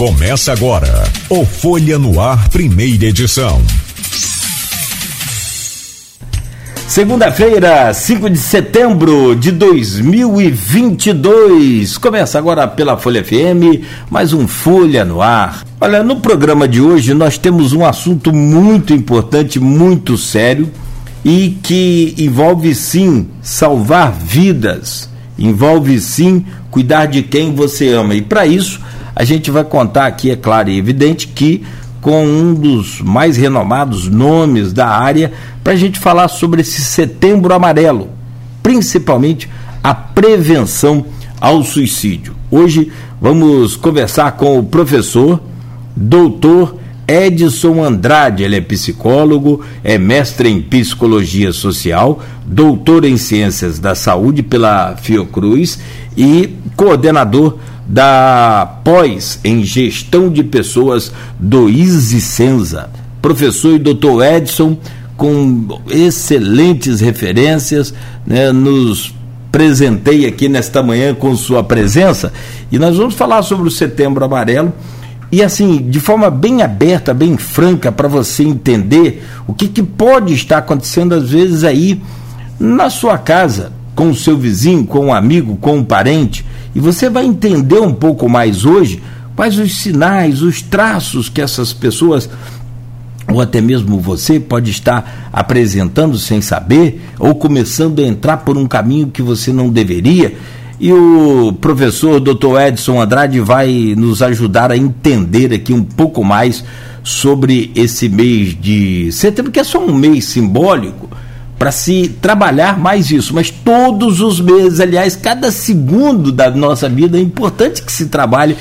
Começa agora o Folha no Ar, primeira edição. Segunda-feira, 5 de setembro de 2022. Começa agora pela Folha FM, mais um Folha no Ar. Olha, no programa de hoje nós temos um assunto muito importante, muito sério e que envolve sim salvar vidas, envolve sim cuidar de quem você ama. E para isso, a gente vai contar aqui, é claro e evidente, que com um dos mais renomados nomes da área, para a gente falar sobre esse setembro amarelo, principalmente a prevenção ao suicídio. Hoje vamos conversar com o professor, doutor Edson Andrade, ele é psicólogo, é mestre em psicologia social, doutor em ciências da saúde pela Fiocruz e coordenador da pós em gestão de pessoas do Senza. Professor e doutor Edson, com excelentes referências, né, nos presentei aqui nesta manhã com sua presença. E nós vamos falar sobre o Setembro Amarelo. E assim, de forma bem aberta, bem franca, para você entender o que, que pode estar acontecendo às vezes aí na sua casa, com o seu vizinho, com um amigo, com um parente, e você vai entender um pouco mais hoje quais os sinais, os traços que essas pessoas ou até mesmo você pode estar apresentando sem saber, ou começando a entrar por um caminho que você não deveria. E o professor Dr. Edson Andrade vai nos ajudar a entender aqui um pouco mais sobre esse mês de setembro, que é só um mês simbólico, para se trabalhar mais isso. Mas todos os meses, aliás, cada segundo da nossa vida é importante que se trabalhe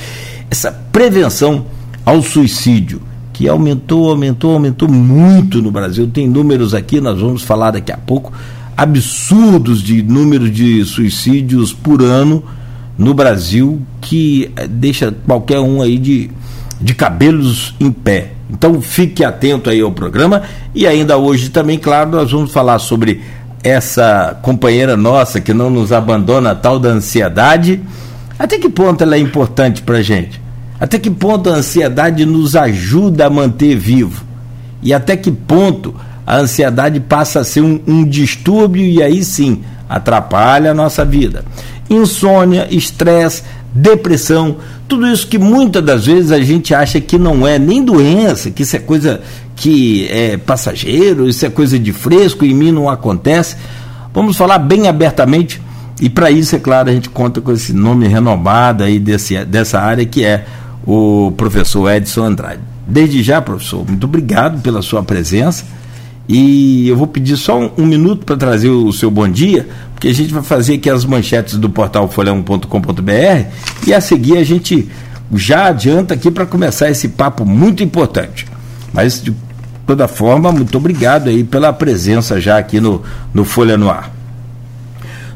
essa prevenção ao suicídio, que aumentou, aumentou, aumentou muito no Brasil. Tem números aqui, nós vamos falar daqui a pouco, absurdos de número de suicídios por ano no Brasil, que eh, deixa qualquer um aí de, de cabelos em pé. Então fique atento aí ao programa e ainda hoje também, claro, nós vamos falar sobre essa companheira nossa que não nos abandona, tal da ansiedade. Até que ponto ela é importante para gente? Até que ponto a ansiedade nos ajuda a manter vivo? E até que ponto a ansiedade passa a ser um, um distúrbio e aí sim atrapalha a nossa vida? Insônia, estresse, depressão, tudo isso que muitas das vezes a gente acha que não é nem doença, que isso é coisa que é passageiro, isso é coisa de fresco, em mim não acontece. Vamos falar bem abertamente e para isso, é claro, a gente conta com esse nome renomado aí desse, dessa área que é o professor Edson Andrade. Desde já, professor, muito obrigado pela sua presença. E eu vou pedir só um, um minuto para trazer o seu bom dia, porque a gente vai fazer aqui as manchetes do portal folhão.com.br e a seguir a gente já adianta aqui para começar esse papo muito importante. Mas de toda forma, muito obrigado aí pela presença já aqui no, no Folha no Ar.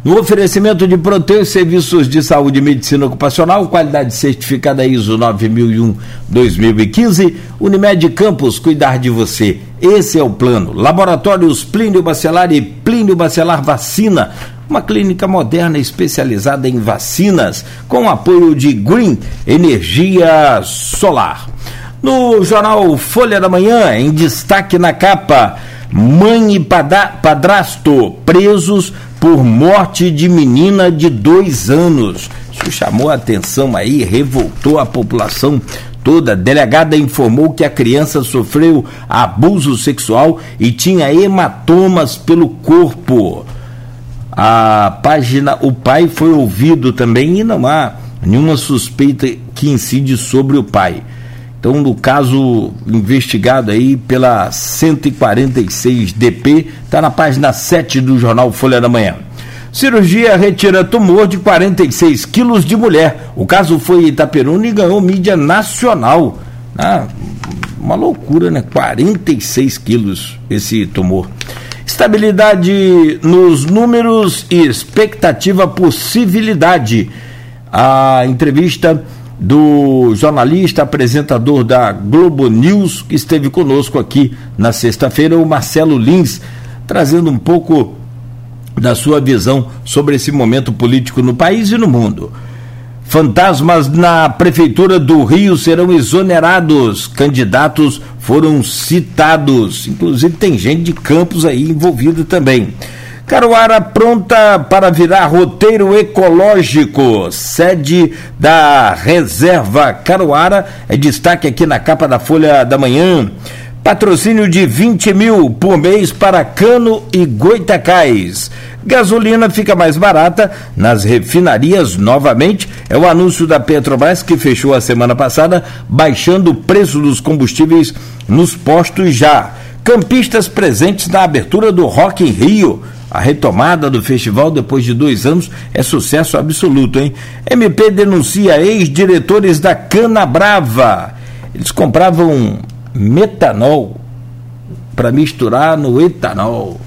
No oferecimento de proteus serviços de saúde e medicina ocupacional, qualidade certificada ISO 9001-2015, Unimed Campos, cuidar de você. Esse é o plano. Laboratórios Plínio Bacelar e Plínio Bacelar Vacina, uma clínica moderna especializada em vacinas, com apoio de Green Energia Solar. No jornal Folha da Manhã, em destaque na capa, mãe e padrasto presos por morte de menina de dois anos. Isso chamou a atenção aí, revoltou a população toda. A delegada informou que a criança sofreu abuso sexual e tinha hematomas pelo corpo. A página, o pai foi ouvido também e não há nenhuma suspeita que incide sobre o pai. Então, no caso investigado aí pela 146 DP, está na página 7 do jornal Folha da Manhã. Cirurgia retira tumor de 46 quilos de mulher. O caso foi em Itaperuna e ganhou mídia nacional. Ah, uma loucura, né? 46 quilos esse tumor. Estabilidade nos números e expectativa por civilidade. A entrevista do jornalista, apresentador da Globo News, que esteve conosco aqui na sexta-feira, o Marcelo Lins, trazendo um pouco da sua visão sobre esse momento político no país e no mundo. Fantasmas na Prefeitura do Rio serão exonerados. Candidatos foram citados. Inclusive, tem gente de Campos aí envolvida também. Caruara pronta para virar roteiro ecológico. Sede da Reserva Caruara é destaque aqui na capa da Folha da Manhã. Patrocínio de 20 mil por mês para Cano e Goitacais. Gasolina fica mais barata nas refinarias novamente. É o anúncio da Petrobras que fechou a semana passada, baixando o preço dos combustíveis nos postos já. Campistas presentes na abertura do Rock in Rio. A retomada do festival depois de dois anos é sucesso absoluto, hein? MP denuncia ex-diretores da Cana Brava. Eles compravam metanol para misturar no etanol.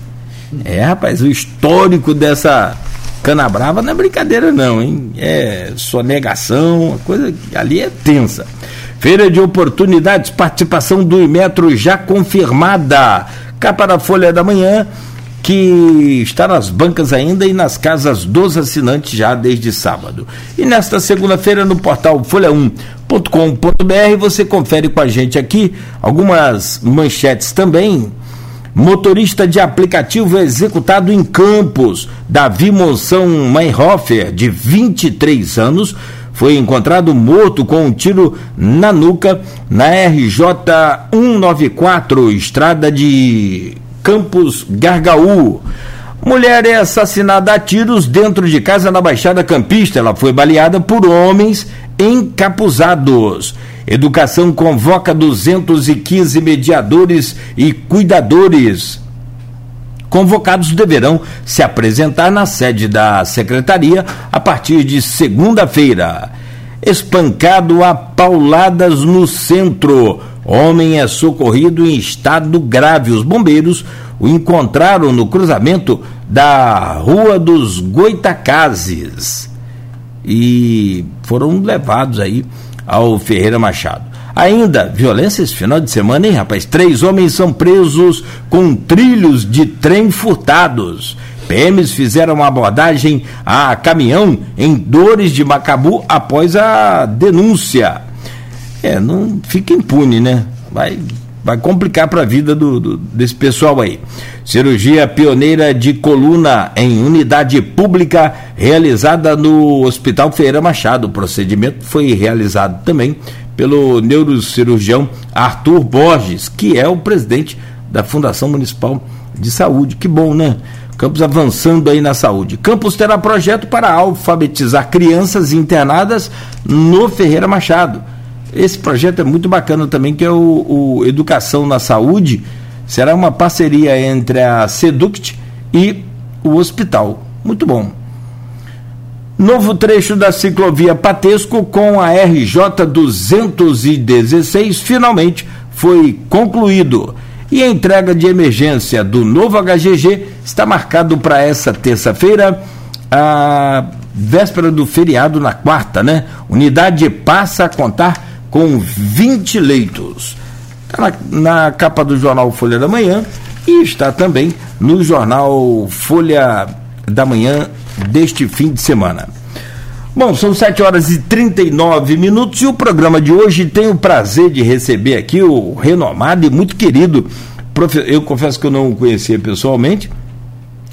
É, rapaz, o histórico dessa cana brava não é brincadeira não, hein? É sonegação, a coisa ali é tensa. Feira de oportunidades, participação do Imetro já confirmada. Capa da Folha da Manhã, que está nas bancas ainda e nas casas dos assinantes já desde sábado. E nesta segunda-feira no portal folha1.com.br você confere com a gente aqui algumas manchetes também Motorista de aplicativo executado em Campos, Davi Monção Meinhofer, de 23 anos, foi encontrado morto com um tiro na nuca na RJ 194, estrada de Campos Gargaú. Mulher é assassinada a tiros dentro de casa na Baixada Campista. Ela foi baleada por homens encapuzados. Educação convoca 215 mediadores e cuidadores. Convocados deverão se apresentar na sede da secretaria a partir de segunda-feira. Espancado a pauladas no centro. Homem é socorrido em estado grave. Os bombeiros o encontraram no cruzamento da Rua dos Goitacazes e foram levados aí ao Ferreira Machado. Ainda, violência esse final de semana, hein, rapaz? Três homens são presos com trilhos de trem furtados. PMs fizeram uma abordagem a caminhão em Dores de Macabu após a denúncia. É, não fica impune, né? Vai vai complicar para a vida do, do, desse pessoal aí. Cirurgia pioneira de coluna em unidade pública realizada no Hospital Feira Machado. O procedimento foi realizado também pelo neurocirurgião Arthur Borges, que é o presidente da Fundação Municipal de Saúde. Que bom, né? Campos avançando aí na saúde. Campos terá projeto para alfabetizar crianças internadas no Ferreira Machado. Esse projeto é muito bacana também, que é o, o Educação na Saúde. Será uma parceria entre a Seduct e o hospital. Muito bom. Novo trecho da ciclovia Patesco com a RJ 216 finalmente foi concluído. E a entrega de emergência do novo HGG está marcado para essa terça-feira, a véspera do feriado na quarta, né? Unidade passa a contar com 20 leitos. Está na, na capa do jornal Folha da Manhã e está também no jornal Folha da Manhã deste fim de semana. Bom, são 7 horas e 39 minutos e o programa de hoje tem o prazer de receber aqui o renomado e muito querido, eu confesso que eu não o conhecia pessoalmente,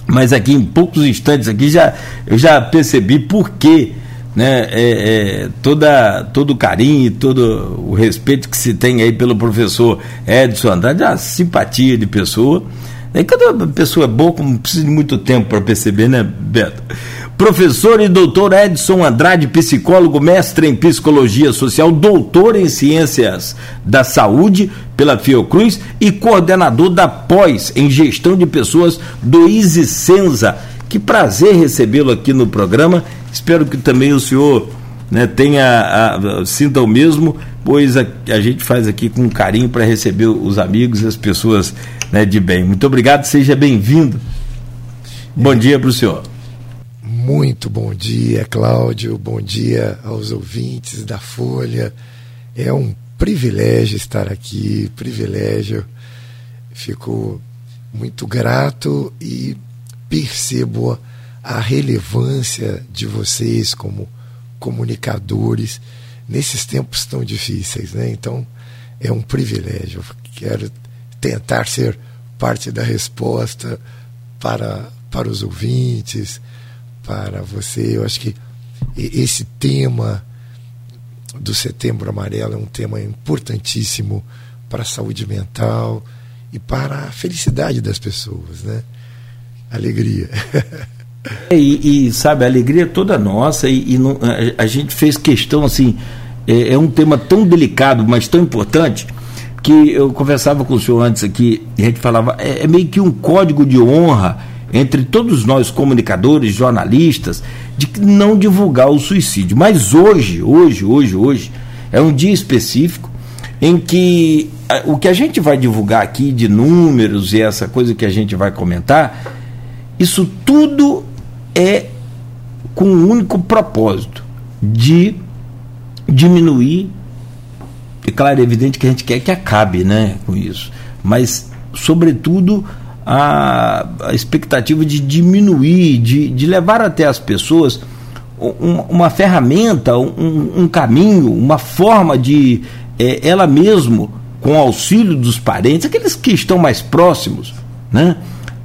mas aqui em poucos instantes aqui já eu já percebi por que né, é, é, toda, todo o carinho, todo o respeito que se tem aí pelo professor Edson Andrade, a simpatia de pessoa. E quando a pessoa é boa, não precisa de muito tempo para perceber, né, Beto? Professor e doutor Edson Andrade, psicólogo, mestre em psicologia social, doutor em ciências da saúde pela Fiocruz e coordenador da pós em gestão de pessoas do Senza. Que prazer recebê-lo aqui no programa Espero que também o senhor né, tenha, a, sinta o mesmo, pois a, a, gente faz aqui com carinho para receber os amigos e as pessoas né, de bem. Muito obrigado, seja bem-vindo. Bom dia para o senhor. Muito bom dia, Cláudio. Bom dia aos ouvintes da Folha. É um privilégio estar aqui, privilégio. Fico muito grato e percebo a relevância de vocês como comunicadores nesses tempos tão difíceis, né? Então é um privilégio. Quero tentar ser parte da resposta para para os ouvintes, para você. Eu acho que esse tema do Setembro Amarelo é um tema importantíssimo para a saúde mental e para a felicidade das pessoas, né? Alegria. e, e, sabe, a alegria é toda nossa e, e não, a, a, gente fez questão assim, é, é, um tema tão delicado, mas tão importante que eu conversava com o senhor antes aqui, e a gente falava, é, é meio que um código de honra entre todos nós comunicadores, jornalistas, de não divulgar o suicídio. Mas hoje, hoje, hoje, hoje, é um dia específico em que o que a gente vai divulgar aqui de números e essa coisa que a gente vai comentar, isso tudo é com um único propósito de diminuir. É claro, é evidente que a gente quer que acabe né, com isso, mas, sobretudo, a, a expectativa de diminuir, de, de levar até as pessoas um, uma ferramenta, um, um, caminho, uma forma de é, ela mesmo, com auxílio dos parentes, aqueles que estão mais próximos, né,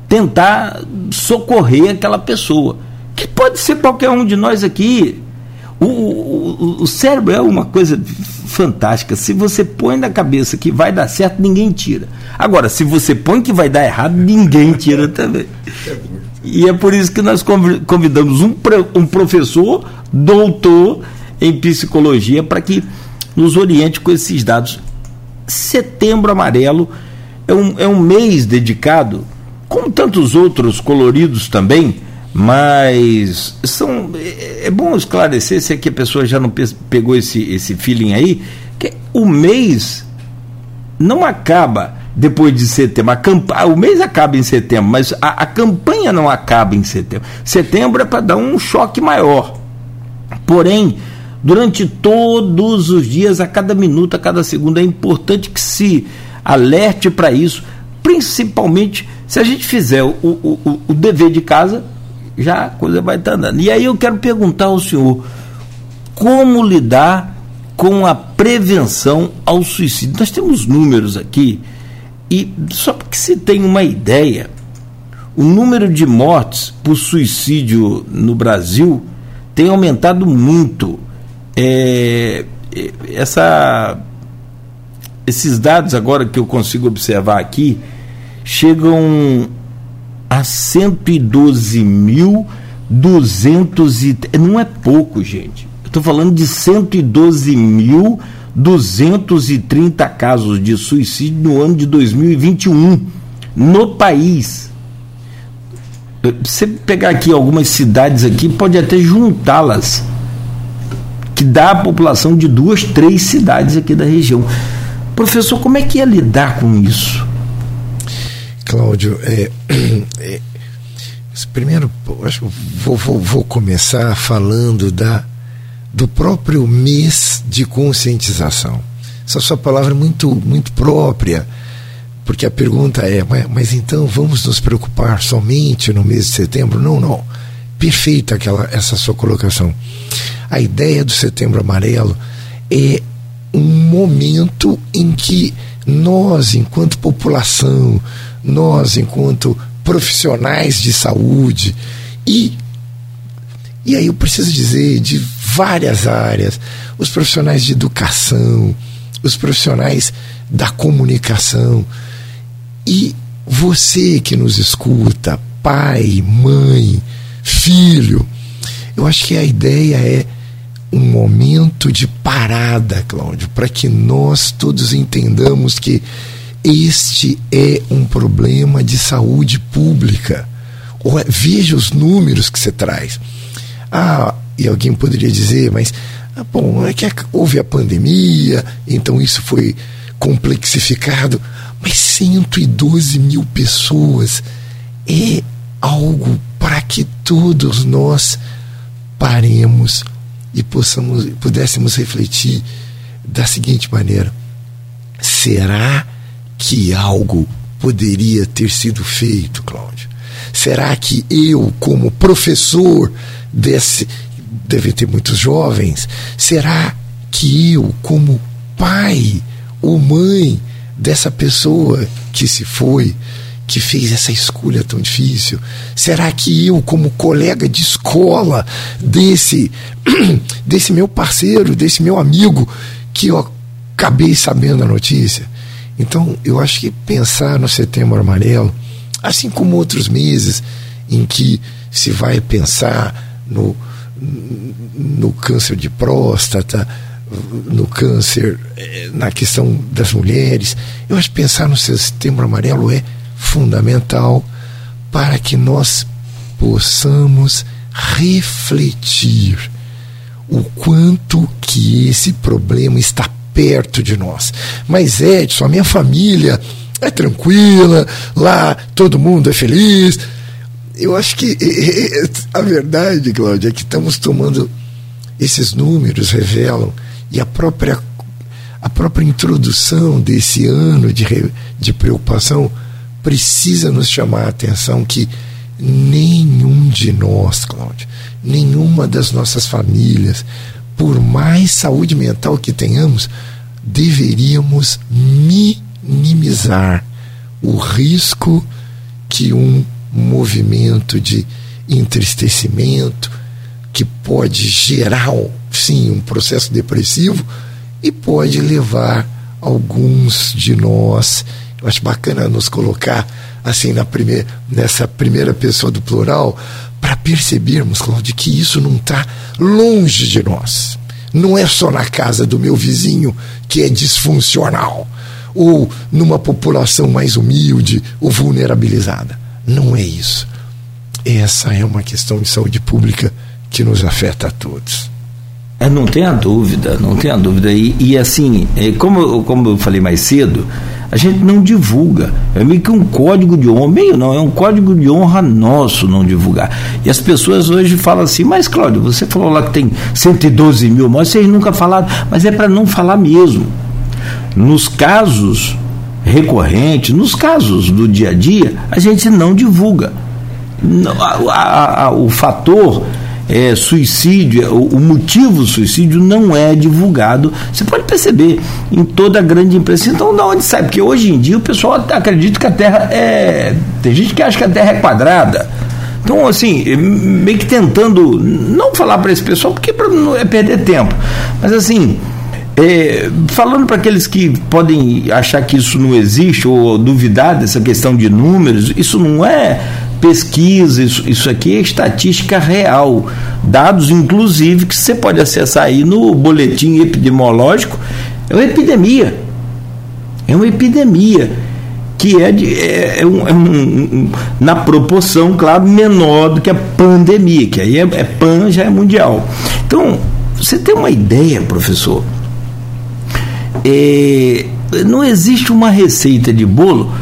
tentar socorrer aquela pessoa, que pode ser qualquer um de nós aqui. O, o, o cérebro é uma coisa fantástica. Se você põe na cabeça que vai dar certo, ninguém tira. Agora, se você põe que vai dar errado, ninguém tira também. E é por isso que nós convidamos um, um professor, doutor em psicologia, para que nos oriente com esses dados. Setembro Amarelo é um, é um mês dedicado, como tantos outros coloridos também, mas são é, é bom esclarecer se é que a pessoa já não pegou esse, esse feeling aí, que o mês não acaba depois de setembro. A camp... O mês acaba em setembro, mas a, a campanha não acaba em setembro. Setembro é para dar um choque maior. Porém, durante todos os dias, a cada minuto, a cada segundo, é importante que se alerte para isso, principalmente se a gente fizer o, o, o dever de casa já a coisa vai estar andando. E aí eu quero perguntar ao senhor como lidar com a prevenção ao suicídio. Nós temos números aqui e só para que se tenha uma ideia, o número de mortes por suicídio no Brasil tem aumentado muito. É, é essa, esses dados agora que eu consigo observar aqui chegam a 112.200 não é pouco, gente. Estou falando de 112.230 casos de suicídio no ano de 2021 no país. Você pegar aqui algumas cidades aqui, pode até juntá-las, que dá a população de duas, três cidades aqui da região. Professor, como é que é lidar com isso? Cláudio, é, é, primeiro, acho vou, vou, vou começar falando da, do próprio mês de conscientização. Essa sua palavra é muito, muito própria, porque a pergunta é: mas, mas então vamos nos preocupar somente no mês de setembro? Não, não. Perfeita aquela, essa sua colocação. A ideia do setembro amarelo é um momento em que nós, enquanto população, nós, enquanto profissionais de saúde, e, e aí eu preciso dizer de várias áreas, os profissionais de educação, os profissionais da comunicação, e você que nos escuta, pai, mãe, filho, eu acho que a ideia é um momento de parada, Cláudio, para que nós todos entendamos que este é um problema de saúde pública. Veja os números que você traz. Ah, e alguém poderia dizer, mas ah, bom, é que houve a pandemia, então isso foi complexificado. Mas 112 mil pessoas é algo para que todos nós paremos e possamos, pudéssemos refletir da seguinte maneira: será que algo poderia ter sido feito, Cláudio? Será que eu, como professor desse, deve ter muitos jovens, será que eu, como pai ou mãe dessa pessoa que se foi, que fez essa escolha tão difícil? Será que eu, como colega de escola desse, desse meu parceiro, desse meu amigo, que eu acabei sabendo a notícia? Então, eu acho que pensar no Setembro Amarelo, assim como outros meses em que se vai pensar no, no câncer de próstata, no câncer, eh, na questão das mulheres. Eu acho que pensar no setembro amarelo é fundamental para que nós possamos refletir o quanto que esse problema está perto de nós. Mas Edson, a minha família é tranquila, lá todo mundo é feliz. Eu acho que a verdade, Cláudia, é que estamos tomando esses números revelam e a própria a própria introdução desse ano de, de preocupação precisa nos chamar a atenção que nenhum de nós, Cláudio, nenhuma das nossas famílias, por mais saúde mental que tenhamos, deveríamos minimizar o risco que um movimento de entristecimento que pode gerar sim um processo depressivo e pode levar alguns de nós eu acho bacana nos colocar assim na primeira, nessa primeira pessoa do plural para percebermos, Cláudio, que isso não está longe de nós. Não é só na casa do meu vizinho que é disfuncional ou numa população mais humilde ou vulnerabilizada. Não é isso. Essa é uma questão de saúde pública que nos afeta a todos. É, não tenha dúvida, não tenha dúvida. E, e assim, é, como, como eu falei mais cedo, a gente não divulga. É meio que um código de honra, meio não, é um código de honra nosso não divulgar. E as pessoas hoje falam assim, mas Cláudio, você falou lá que tem 112 mil mortes, vocês nunca falaram, mas é para não falar mesmo. Nos casos recorrentes, nos casos do dia a dia, a gente não divulga. A, a, a, o fator é, suicídio, o, o, motivo do suicídio não é divulgado. Você pode perceber em toda a grande imprensa. Então, de onde sai? Porque hoje em dia o pessoal acredita que a Terra é. Tem gente que acha que a Terra é quadrada. Então, assim, meio que tentando não falar para esse pessoal, porque é perder tempo. Mas, assim, é, falando para aqueles que podem achar que isso não existe ou duvidar dessa questão de números, isso não é pesquisa, isso, isso aqui é estatística real. Dados, inclusive, que você pode acessar aí no boletim epidemiológico. É uma epidemia. É uma epidemia que é, de, é, é, um, é um, um, na proporção, claro, menor do que a pandemia, que aí é, é pan, já é mundial. Então, você tem uma ideia, professor? É, não existe uma receita de bolo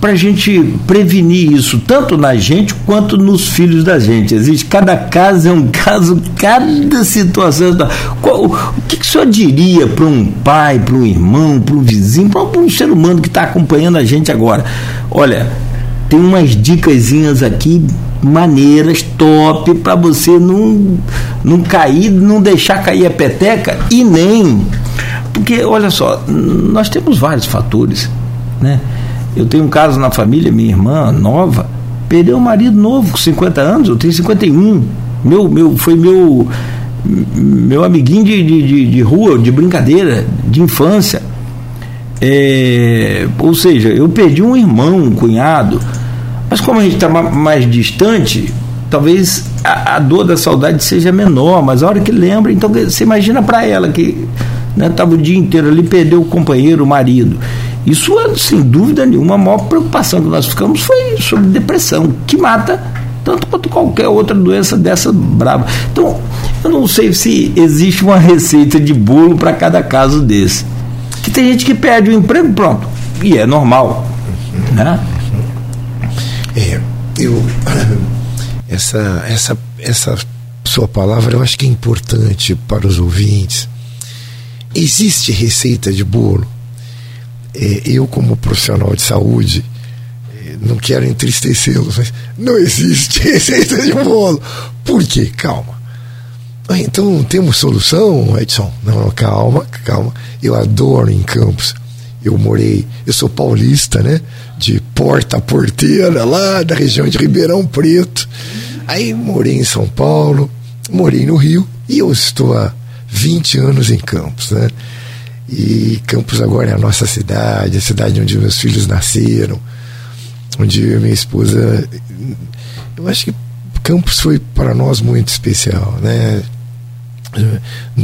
para a gente prevenir isso, tanto na gente quanto nos filhos da gente. Existe, cada caso é um caso, cada situação. É Qual, o que, que o senhor diria para um pai, para um irmão, para um vizinho, para um ser humano que está acompanhando a gente agora? Olha, tem umas dicasinhas aqui maneiras, top, para você não, não cair, não deixar cair a peteca e nem. Porque, olha só, nós temos vários fatores, né? Eu tenho um caso na família, minha irmã nova, perdeu um marido novo, com 50 anos, eu tenho 51. Meu, meu, foi meu, meu amiguinho de, de, de rua, de brincadeira, de infância. É, ou seja, eu perdi um irmão, um cunhado, mas como a gente está mais distante, talvez a, a, dor da saudade seja menor, mas a hora que lembra, então você imagina para ela que estava né, o dia inteiro ali, perdeu o companheiro, o marido. Isso, sem dúvida nenhuma, a maior preocupação que nós ficamos foi sobre depressão, que mata tanto quanto qualquer outra doença dessa brava. Então, eu não sei se existe uma receita de bolo para cada caso desse. Que tem gente que perde o emprego, pronto, e é normal. Né? É, eu. Essa, essa, essa sua palavra eu acho que é importante para os ouvintes. Existe receita de bolo? É, eu, como profissional de saúde, é, não quero entristecê-los, mas não existe receita de bolo. Por quê? Calma. então temos solução, Edson? Não, calma, calma. Eu adoro em Campos. Eu morei, eu sou paulista, né? De porta a porteira, lá da região de Ribeirão Preto. Aí morei em São Paulo, morei no Rio e eu estou há 20 anos em Campos, né? E Campos agora é a nossa cidade, a cidade onde meus filhos nasceram, onde minha esposa. Eu acho que Campos foi para nós muito especial, né?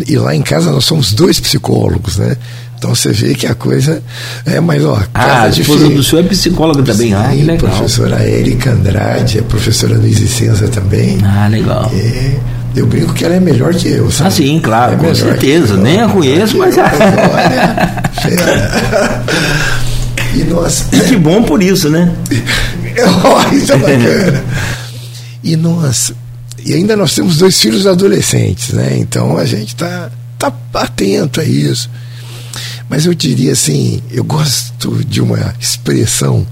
E lá em casa nós somos dois psicólogos, né? Então você vê que a coisa é mais ó. Ah, a esposa do senhor é psicóloga também, ah, que legal. Professora Érica Andrade, é professora Luiz Licença também. Ah, legal. É, eu brinco que ela é melhor que eu, sabe? Ah, sim, claro, é com certeza. Nem a conheço, mas. Olha, e nós. E que bom por isso, né? isso é bacana. e nós e ainda nós temos dois filhos adolescentes, né? Então a gente está tá atento a isso. Mas eu diria assim, eu gosto de uma expressão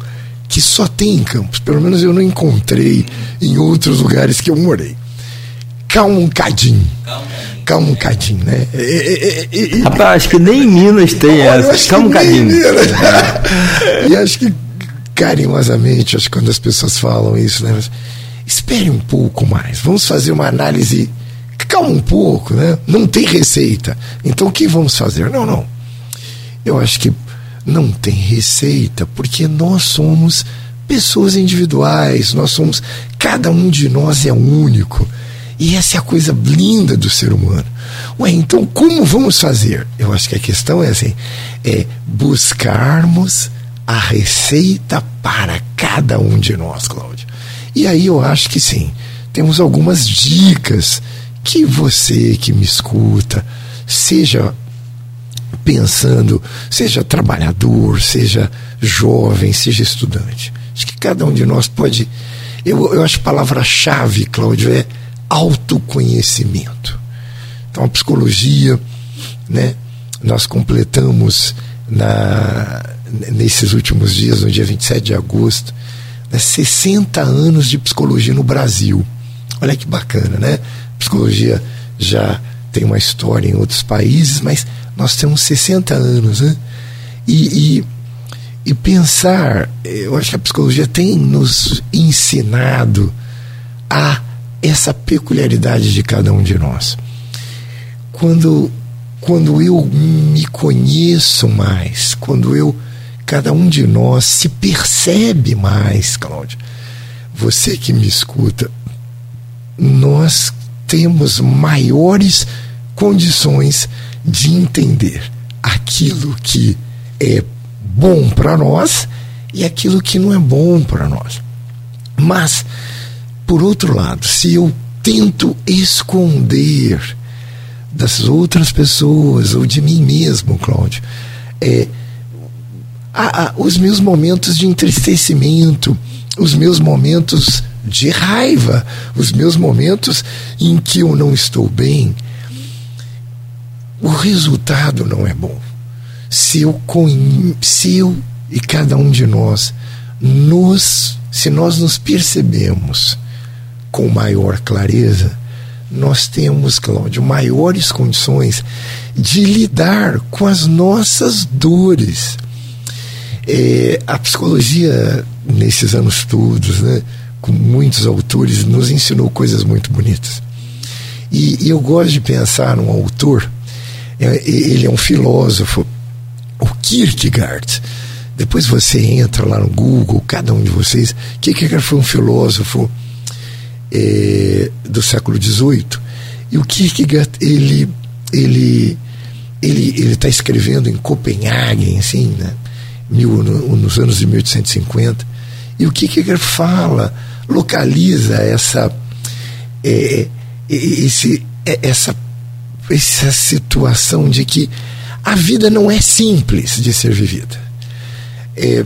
que só tem em Campos, pelo menos eu não encontrei em outros lugares que eu morei. Calma um cadinho. Calma um cadinho, né? E, e, e, Rapaz, acho que nem em Minas tem essa. Calma um cadinho. e acho que carinhosamente, acho que quando as pessoas falam isso, né? espere um pouco mais, vamos fazer uma análise. Calma um pouco, né? Não tem receita. Então o que vamos fazer? Não, não. Eu acho que não tem receita, porque nós somos pessoas individuais, nós somos. Cada um de nós é único. E essa é a coisa linda do ser humano. Ué, então como vamos fazer? Eu acho que a questão é assim: é buscarmos a receita para cada um de nós, Cláudio. E aí eu acho que sim, temos algumas dicas que você que me escuta, seja pensando, seja trabalhador, seja jovem, seja estudante. Acho que cada um de nós pode. Eu, eu acho a palavra-chave, Cláudio, é autoconhecimento. Então, a psicologia, né, nós completamos na, nesses últimos dias, no dia 27 de agosto, né, 60 anos de psicologia no Brasil. Olha que bacana, né? Psicologia já tem uma história em outros países, mas nós temos 60 anos, né? E, e, e pensar, eu acho que a psicologia tem nos ensinado a essa peculiaridade de cada um de nós. Quando, quando eu me conheço mais, quando eu cada um de nós se percebe mais, Cláudio. Você que me escuta, nós temos maiores condições de entender aquilo que é bom para nós e aquilo que não é bom para nós. Mas, por outro lado, se eu tento esconder das outras pessoas ou de mim mesmo, Cláudio, é, a, a, os meus momentos de entristecimento, os meus momentos de raiva, os meus momentos em que eu não estou bem, o resultado não é bom. Se eu, se eu e cada um de nós nos, se nós nos percebemos com maior clareza, nós temos, Cláudio, maiores condições de lidar com as nossas dores. É, a psicologia, nesses anos todos, né, com muitos autores, nos ensinou coisas muito bonitas. E, e eu gosto de pensar num autor, é, ele é um filósofo, o Kierkegaard. Depois você entra lá no Google, cada um de vocês. Kierkegaard foi um filósofo é, do século XVIII. E o Kierkegaard, ele ele ele está escrevendo em Copenhague, assim, né? mil, no, nos anos de 1850. E o Kierkegaard fala, localiza essa, é, é, esse, é, essa, essa situação de que a vida não é simples de ser vivida. É,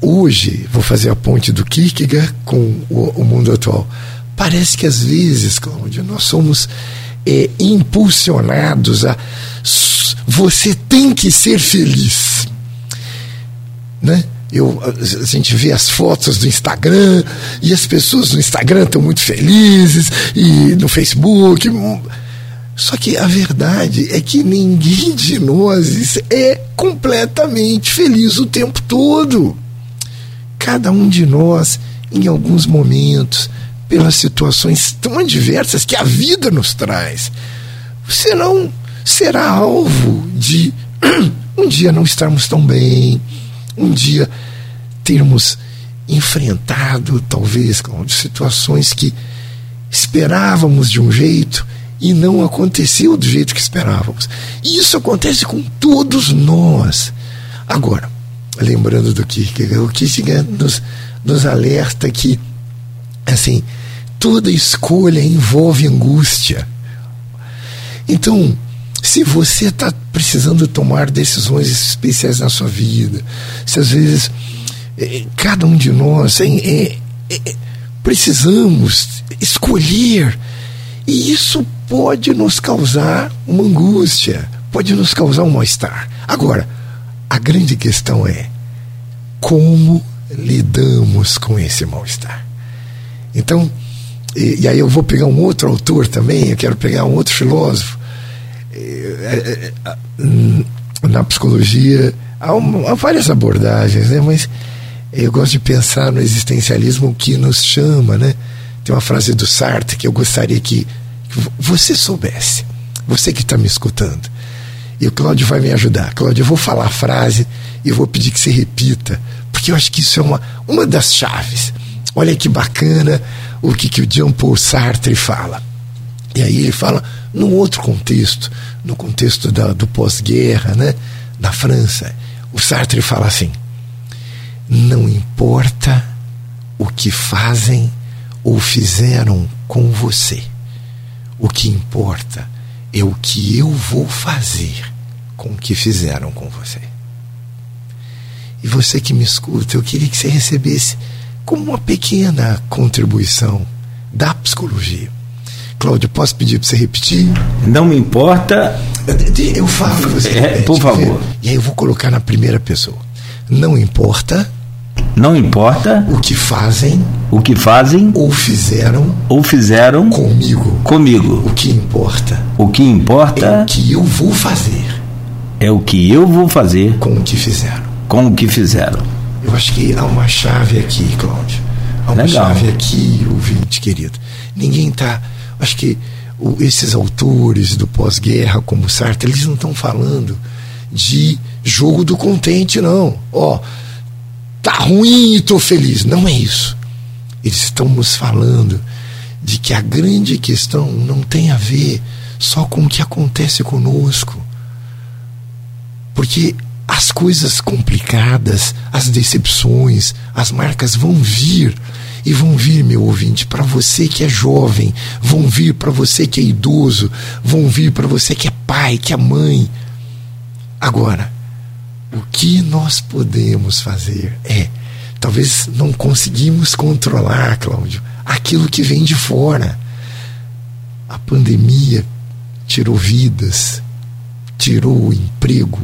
hoje, vou fazer a ponte do Kierkegaard com o, o mundo atual. Parece que às vezes, Cláudia, nós somos é, impulsionados a. Você tem que ser feliz né? Eu, a gente vê as fotos do Instagram e as pessoas no Instagram estão muito felizes e no Facebook. Só que a verdade é que ninguém de nós é completamente feliz o tempo todo. Cada um de nós, em alguns momentos, pelas situações tão adversas que a vida nos traz, você não será alvo de um dia não estarmos tão bem, um dia termos enfrentado, talvez, situações que esperávamos de um jeito e não aconteceu do jeito que esperávamos. E isso acontece com todos nós. Agora, lembrando do que o Kissinger nos, nos alerta que assim toda escolha envolve angústia. Então, se você está precisando tomar decisões especiais na sua vida, se às vezes é, cada um de nós é, é, precisamos escolher, e isso pode nos causar uma angústia, pode nos causar um mal-estar. Agora, a grande questão é como lidamos com esse mal-estar. Então, e, e, aí eu vou pegar um outro autor também, eu quero pegar um outro filósofo. É, é, na psicologia há, uma, há várias abordagens, né? mas eu gosto de pensar no existencialismo que nos chama, né? Tem uma frase do Sartre que eu gostaria que, que você soubesse, você que está me escutando. E o Cláudio vai me ajudar. Cláudio, eu vou falar a frase e vou pedir que você repita, porque eu acho que isso é uma, uma das chaves. Olha que bacana o que, que o Jean Paul Sartre fala. E aí ele fala num outro contexto, no contexto da, do pós-guerra, né, na França. O Sartre fala assim: não importa o que fazem ou fizeram com você. O que importa é o que eu vou fazer com o que fizeram com você. E você que me escuta, eu queria que você recebesse como uma pequena contribuição da psicologia. Cláudio, posso pedir para você repetir? Não me importa. Eu falo, você é, repete, por favor. E aí eu vou colocar na primeira pessoa. Não importa não importa o que fazem, o que fazem ou fizeram, ou fizeram comigo. Comigo. O que importa. O que importa é o que eu vou fazer. É o que eu vou fazer com o que fizeram. Com o que fizeram. Eu acho que há uma chave aqui, Cláudio. Há uma Legal. chave aqui, ouvinte querido. Ninguém está. Acho que o, esses autores do pós-guerra, como Sartre, eles não estão falando de jogo do contente, não. Ó. Oh, tá ruim e tô feliz. Não é isso. Eles estão nos falando de que a grande questão não tem a ver só com o que acontece conosco. Porque as coisas complicadas, as decepções, as marcas vão vir. E vão vir, meu ouvinte, para você que é jovem, vão vir para você que é idoso, vão vir para você que é pai, que é mãe. Agora, o que nós podemos fazer é, talvez não conseguimos controlar, Cláudio, aquilo que vem de fora. A pandemia tirou vidas, tirou o emprego,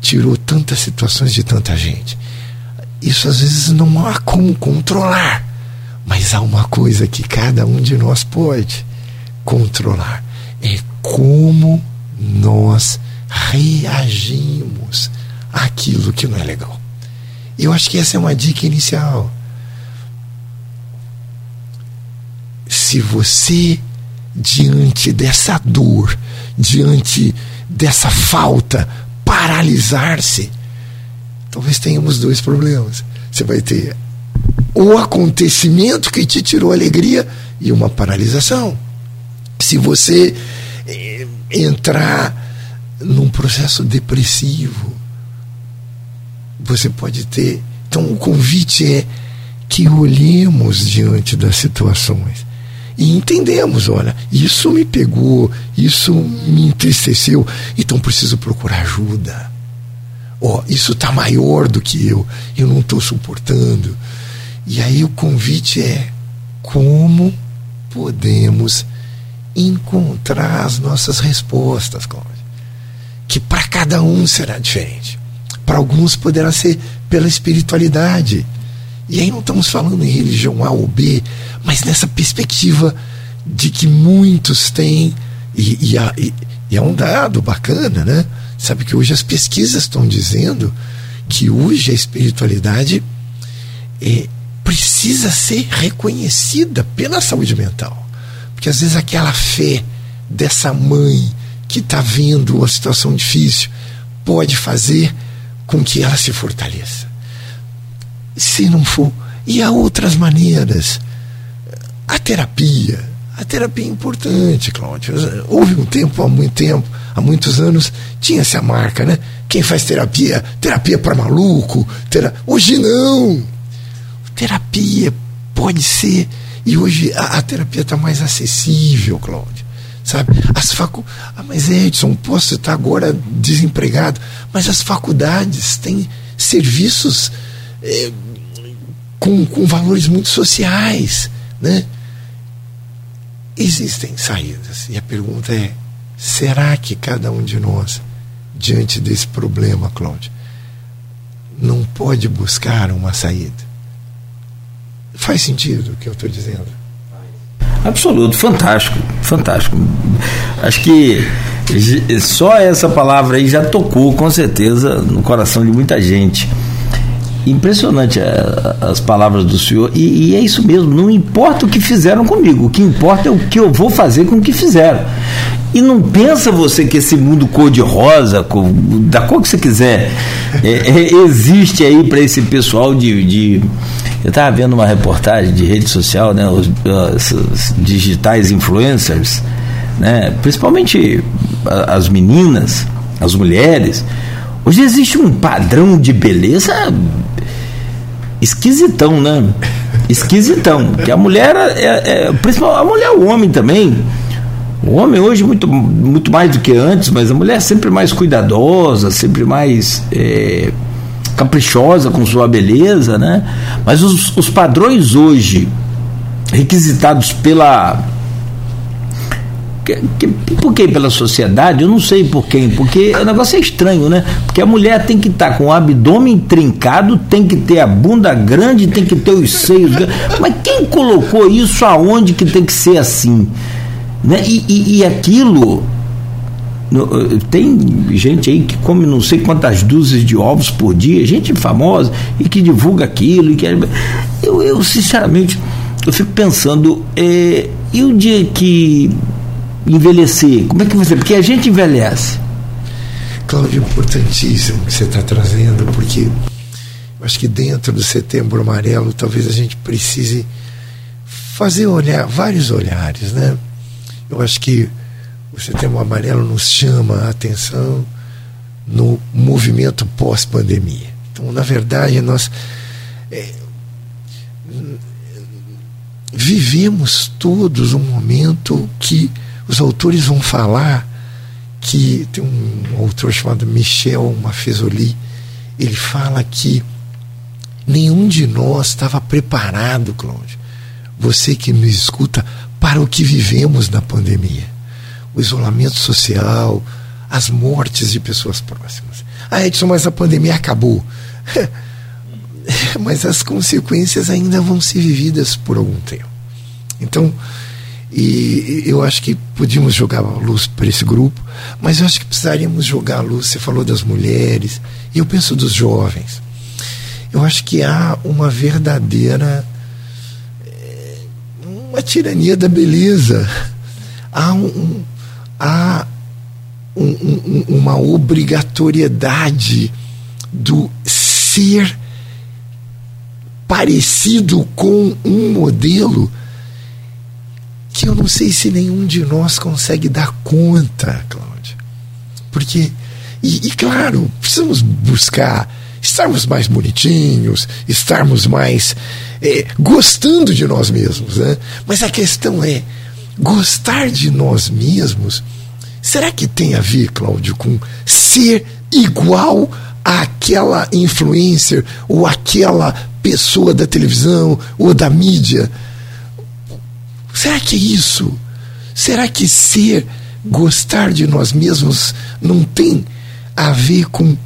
tirou tantas situações de tanta gente. Isso às vezes não há como controlar, mas há uma coisa que cada um de nós pode controlar: é como nós reagimos aquilo que não é legal. Eu acho que essa é uma dica inicial. Se você, diante dessa dor, diante dessa falta, paralisar-se, talvez tenhamos dois problemas. Você vai ter o acontecimento que te tirou alegria e uma paralisação. Se você eh, entrar num processo depressivo, você pode ter. Então, o convite é que olhemos diante das situações e entendemos: olha, isso me pegou, isso me entristeceu, então preciso procurar ajuda. Ó, oh, isso está maior do que eu, eu não estou suportando. E aí o convite é: como podemos encontrar as nossas respostas, Cláudio? Que para cada um será diferente. Para alguns poderá ser pela espiritualidade. E aí não estamos falando em religião A ou B, mas nessa perspectiva de que muitos têm E, e, e, e é um dado bacana, né? Sabe que hoje as pesquisas estão dizendo que hoje a espiritualidade é, precisa ser reconhecida pela saúde mental. Porque às vezes aquela fé dessa mãe que está vendo uma situação difícil pode fazer com que ela se fortaleça. Se não for. E há outras maneiras. A terapia. A terapia é importante, Cláudio. Houve um tempo, há muito tempo, há muitos anos, tinha-se a marca, né? Quem faz terapia, terapia para maluco. Tera... Hoje não. Terapia pode ser. E hoje a, a terapia está mais acessível, Cláudio sabe? As facu... Ah, mas Edson, posso estar agora desempregado, mas as faculdades têm serviços é, com, com valores muito sociais, né? Existem saídas. E a pergunta é: será que cada um de nós, diante desse problema, Cláudio, não pode buscar uma saída? Faz sentido o que eu estou dizendo? Absoluto, fantástico, fantástico. Acho que só essa palavra aí já tocou com certeza no coração de muita gente. Impressionante é, as palavras do senhor, e, e, é isso mesmo, não importa o que fizeram comigo, o que importa é o que eu vou fazer com o que fizeram. E não pensa você que esse mundo cor-de-rosa, da cor que você quiser, é, é, existe aí para esse pessoal de, de eu estava vendo uma reportagem de rede social, né, os, os digitais influencers, né, principalmente as meninas, as mulheres. Hoje existe um padrão de beleza esquisitão, né? Esquisitão. Que a mulher, é, é, principalmente a mulher, o homem também. O homem hoje muito, muito mais do que antes, mas a mulher sempre mais cuidadosa, sempre mais é, caprichosa com sua beleza, né? Mas os, os padrões hoje requisitados pela por quem? Pela sociedade? Eu não sei por quem, porque o negócio é estranho, né? Porque a mulher tem que estar tá com o abdômen trincado, tem que ter a bunda grande, tem que ter os seios grandes. Mas quem colocou isso aonde que tem que ser assim? Né? E, e, e aquilo eh, tem gente aí que come não sei quantas dúzias de ovos por dia, gente famosa e que divulga aquilo. E que... eu, eu, sinceramente, eu fico pensando, é, e o dia que envelhecer, como é que ser? Porque a gente envelhece. Cláudio, importantíssimo que você está trazendo, porque acho que dentro do setembro amarelo talvez a gente precise fazer olhar, vários olhares, né? Eu acho que o Setembro Amarelo nos chama a atenção no movimento pós-pandemia. Então, na verdade, nós é, vivemos todos um momento que os autores vão falar que tem um autor chamado Michel Maffezoli, ele fala que nenhum de nós estava preparado, Cláudio, você que nos escuta, para o que vivemos na pandemia o isolamento social, as mortes de pessoas próximas. Ah, Edson, mas a pandemia acabou. mas as consequências ainda vão ser vividas por algum tempo. Então, e eu acho que podíamos jogar luz para esse grupo, mas eu acho que precisaríamos jogar luz. Você falou das mulheres, e eu penso dos jovens. Eu acho que há uma verdadeira. Eh, uma tirania da beleza. Há um, há um, um, uma obrigatoriedade do ser parecido com um modelo que eu não sei se nenhum de nós consegue dar conta, Cláudia. Porque, e, e claro, precisamos buscar estarmos mais bonitinhos, estarmos mais é, gostando de nós mesmos. Né? Mas a questão é, gostar de nós mesmos, será que tem a ver, Cláudio, com ser igual àquela influencer ou aquela pessoa da televisão ou da mídia? Será que é isso? Será que ser, gostar de nós mesmos não tem a ver com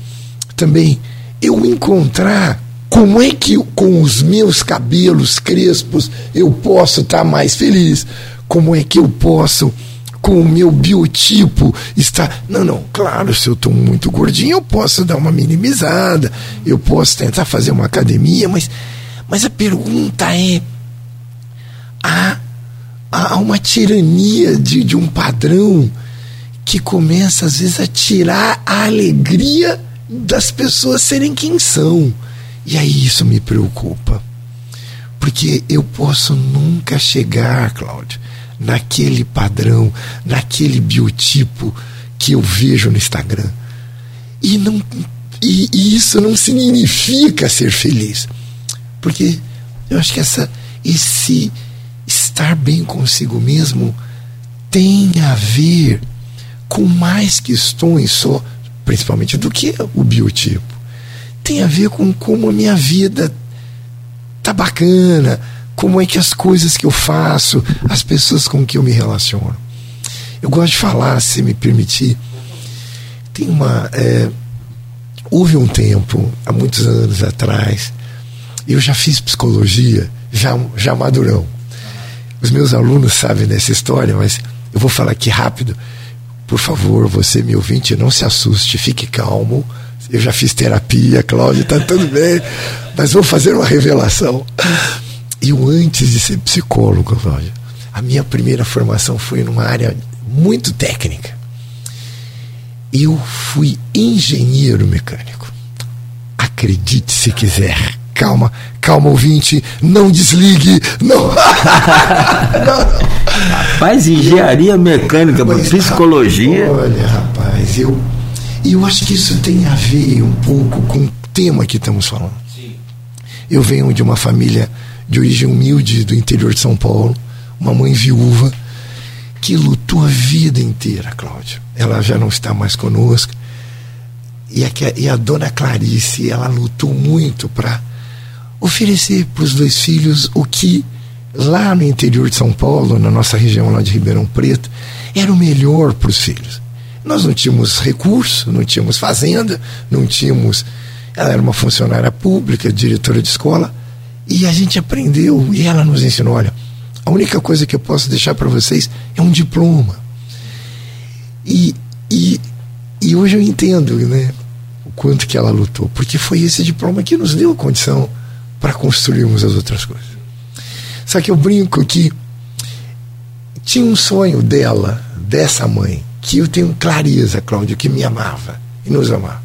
também eu encontrar como é que com os meus cabelos crespos eu posso estar mais feliz? como é que eu posso com o meu biotipo está. Não, não, claro, se eu estou muito gordinho, eu posso dar uma minimizada, eu posso tentar fazer uma academia, mas, mas a pergunta é: há, há uma tirania de, de um padrão que começa, às vezes, a tirar a alegria das pessoas serem quem são. E aí isso me preocupa. Porque eu posso nunca chegar, Cláudio, naquele padrão, naquele biotipo que eu vejo no Instagram. E, não, e, e isso não significa ser feliz. Porque eu acho que essa, esse estar bem consigo mesmo tem a ver com mais questões só, principalmente do que o biotipo. Tem a ver com como a minha vida tá bacana, como é que as coisas que eu faço, as pessoas com que eu me relaciono. Eu gosto de falar, se me permitir. Tem uma. É, houve um tempo, há muitos anos atrás, eu já fiz psicologia, já, já madurão. Os meus alunos sabem dessa história, mas eu vou falar aqui rápido. Por favor, você, meu ouvinte, não se assuste, fique calmo. Eu já fiz terapia, Cláudio, está tudo bem, mas vou fazer uma revelação. Eu, antes de ser psicólogo, Cláudio, a minha primeira formação foi numa área muito técnica. Eu fui engenheiro mecânico. Acredite se quiser. Calma, calma, ouvinte, não desligue, não. não, Rapaz, engenharia mecânica, Mas, psicologia. Olha, rapaz, eu, eu acho que isso tem a ver um pouco com o tema que estamos falando. Sim. Eu venho de uma família de origem humilde do interior de São Paulo, uma mãe viúva que lutou a vida inteira, Cláudio. Ela já não está mais conosco. E a, e a dona Clarice, ela lutou muito para oferecer para os dois filhos o que lá no interior de São Paulo, na nossa região lá de Ribeirão Preto, era o melhor para os filhos. Nós não tínhamos recurso, não tínhamos fazenda, não tínhamos. Ela era uma funcionária pública, diretora de escola, e a gente aprendeu, e ela nos ensinou: olha, a única coisa que eu posso deixar para vocês é um diploma. E, e, e hoje eu entendo né, o quanto que ela lutou, porque foi esse diploma que nos deu a condição para construirmos as outras coisas. Só que eu brinco que tinha um sonho dela, dessa mãe, que eu tenho clareza, Cláudio, que me amava e nos amava.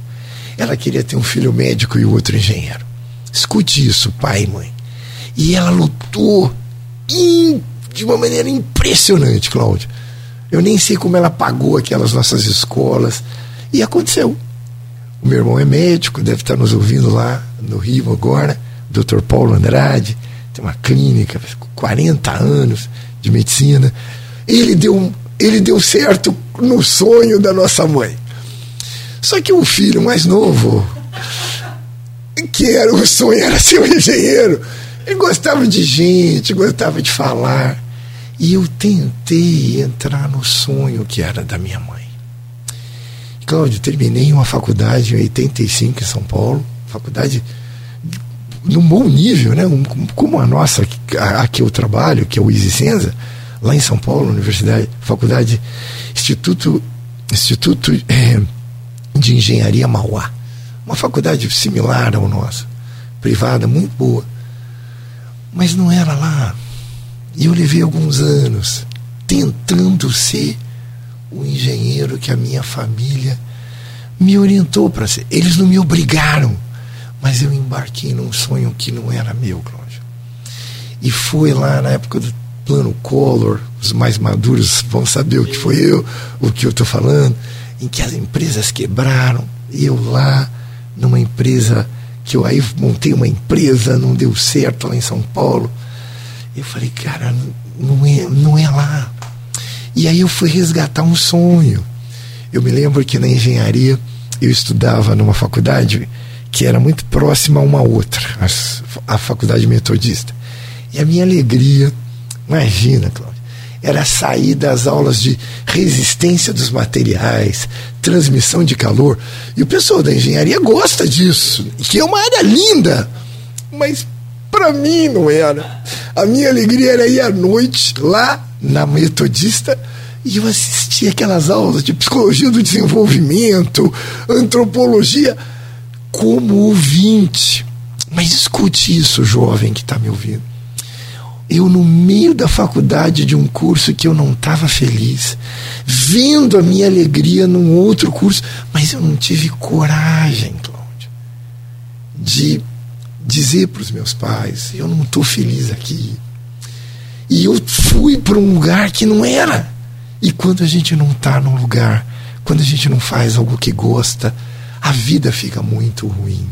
Ela queria ter um filho médico e outro engenheiro. Escute isso, pai e mãe. E ela lutou de uma maneira impressionante, Cláudio. Eu nem sei como ela pagou aquelas nossas escolas. E aconteceu. O meu irmão é médico, deve estar nos ouvindo lá no Rio agora, Dr. Paulo Andrade, tem uma clínica, 40 anos de medicina. Ele deu, ele deu certo no sonho da nossa mãe. Só que o filho mais novo, que era o sonho era ser um engenheiro, ele gostava de gente, gostava de falar. E eu tentei entrar no sonho que era da minha mãe. Cláudio, terminei uma faculdade em 85 em São Paulo, faculdade num bom nível, né? como a nossa, a, que eu trabalho, que é o Easy Senza, lá em São Paulo, Universidade, Faculdade, Instituto, Instituto é, de Engenharia Mauá. Uma faculdade similar ao nosso, privada, muito boa. Mas não era lá. E eu levei alguns anos tentando ser o engenheiro que a minha família me orientou para ser. Eles não me obrigaram, mas eu embarquei num sonho que não era meu, Cláudio. E foi lá na época do plano Collor, os mais maduros vão saber o que foi eu, o que eu estou falando, em que as empresas quebraram, eu lá, numa empresa que eu aí montei uma empresa, não deu certo lá em São Paulo. Eu falei, cara, não é, não é lá. E aí eu fui resgatar um sonho. Eu me lembro que na engenharia eu estudava numa faculdade que era muito próxima a uma outra, a, a faculdade metodista. E a minha alegria, imagina, Cláudio, era sair das aulas de resistência dos materiais, transmissão de calor. E o pessoal da engenharia gosta disso, que é uma área linda, mas para mim não era. A minha alegria era ir à noite lá na Metodista E eu assisti aquelas aulas de psicologia do desenvolvimento, antropologia, como ouvinte. Mas escute isso, jovem que está me ouvindo. Eu, no meio da faculdade de um curso que eu não estava feliz, vendo a minha alegria num outro curso, mas eu não tive coragem, Cláudio, de dizer para os meus pais: eu não estou feliz aqui. E eu fui para um lugar que não era. E quando a gente não está num lugar, quando a gente não faz algo que gosta, a vida fica muito ruim.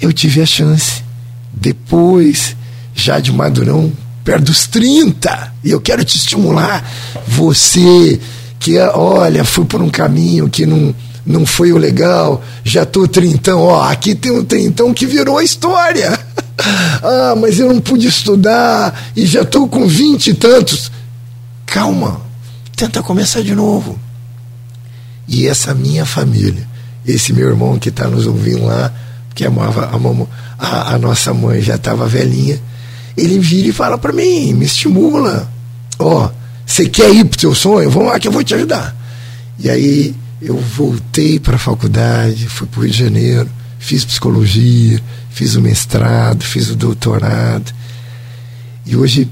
Eu tive a chance, depois, já de madurão, perto dos 30, e eu quero te estimular, você que, olha, foi por um caminho que não, não foi o legal, já tô trintão, ó, aqui tem um trintão que virou a história. ah, mas eu não pude estudar e já tô com vinte e tantos. Calma, tenta começar de novo. E essa minha família, esse meu irmão que está nos ouvindo lá, que amava a, a, a nossa mãe já estava velhinha, ele vira e fala para mim, me estimula. Ó, oh, você quer ir pro teu sonho? Vamos lá que eu vou te ajudar. E aí eu voltei para a faculdade, fui para o Rio de Janeiro, fiz psicologia, fiz o mestrado, fiz o doutorado. E hoje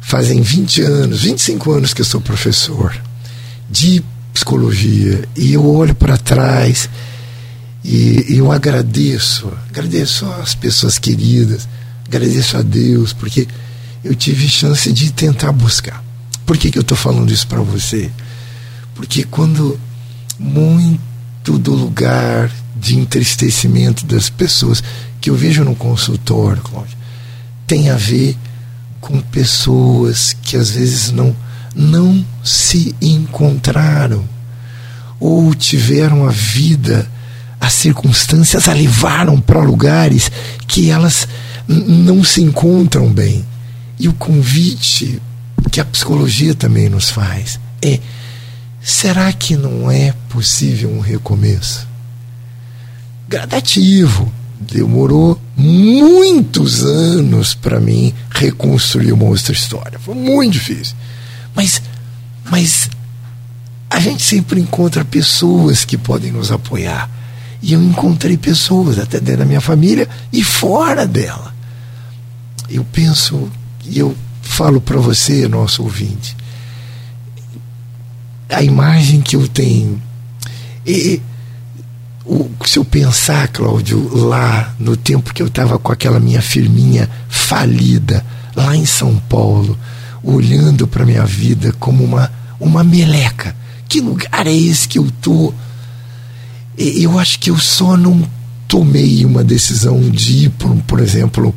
fazem 20 anos, 25 anos que eu sou professor de psicologia. E eu olho para trás e eu agradeço, agradeço às pessoas queridas, agradeço a Deus, porque eu tive chance de tentar buscar. Por que, que eu estou falando isso para você? Porque quando muito do lugar de entristecimento das pessoas que eu vejo no consultório, Cláudio, tem a ver com pessoas que às vezes não, não se encontraram ou tiveram a vida, as circunstâncias a levaram para lugares que elas não se encontram bem. E o convite que a psicologia também nos faz é: será que não é possível um recomeço? Gradativo. Demorou muitos anos para mim reconstruir uma outra história. Foi muito difícil. Mas, mas a gente sempre encontra pessoas que podem nos apoiar. E eu encontrei pessoas, até dentro da minha família e fora dela. Eu penso, e eu falo para você, nosso ouvinte, a imagem que eu tenho. E, o, se eu pensar, Cláudio, lá no tempo que eu estava com aquela minha firminha falida, lá em São Paulo, olhando para minha vida como uma, uma meleca. Que lugar é esse que eu tô? Eu acho que eu só não tomei uma decisão de ir, por, por exemplo,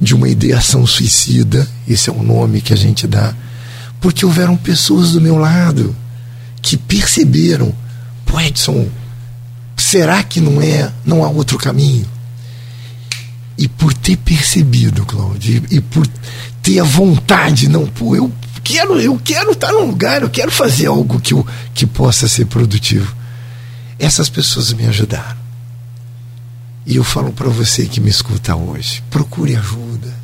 de uma ideação suicida, esse é o nome que a gente dá, porque houveram pessoas do meu lado que perceberam, pô Edson, será que não é, não há outro caminho? E por ter percebido, Cláudio, e por ter a vontade, não, pô, eu quero, eu quero estar num lugar, eu quero fazer algo que, eu, que possa ser produtivo. Essas pessoas me ajudaram. E eu falo para você que me escuta hoje, procure ajuda.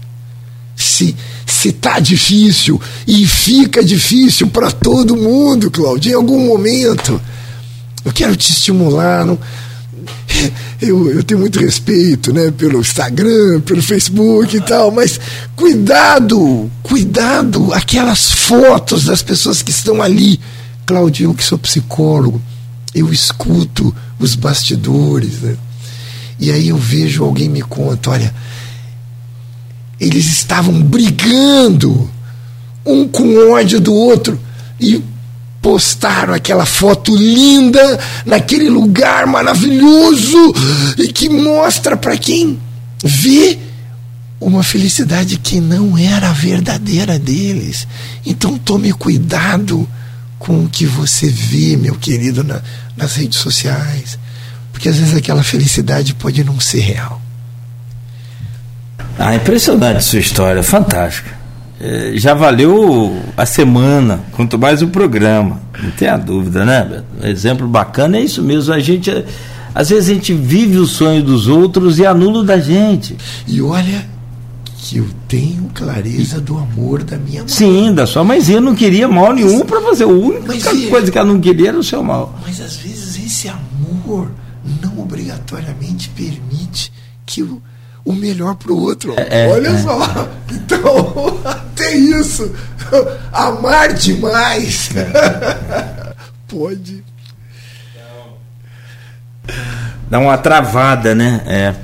Se se tá difícil e fica difícil para todo mundo, Claudio, em algum momento, eu quero te estimular, não, eu, eu tenho muito respeito né, pelo Instagram, pelo Facebook e tal, mas cuidado, cuidado, aquelas fotos das pessoas que estão ali. Claudio, que sou psicólogo, eu escuto os bastidores, né? E aí eu vejo alguém me conta, olha, eles estavam brigando um com ódio do outro e postaram aquela foto linda naquele lugar maravilhoso e que mostra para quem vê uma felicidade que não era a verdadeira deles. Então tome cuidado com o que você vê, meu querido, na, nas redes sociais, porque às vezes aquela felicidade pode não ser real. Ah, impressionante sua história, fantástica. É, já valeu a semana, quanto mais o programa. Não tem a dúvida, né, Beto? Exemplo bacana é isso mesmo. A gente, às vezes, a gente vive o sonho dos outros e anula o da gente. E olha que eu tenho clareza do amor da minha mãe. Sim, da sua mãezinha não queria mal nenhum para você. A única mas, coisa que ela não queria era o seu mal. Mas às vezes esse amor não obrigatoriamente permite que o, o melhor para o outro. É, é, Olha é. só. Então, até isso. Amar demais. É. Pode. Dá uma travada, né? É.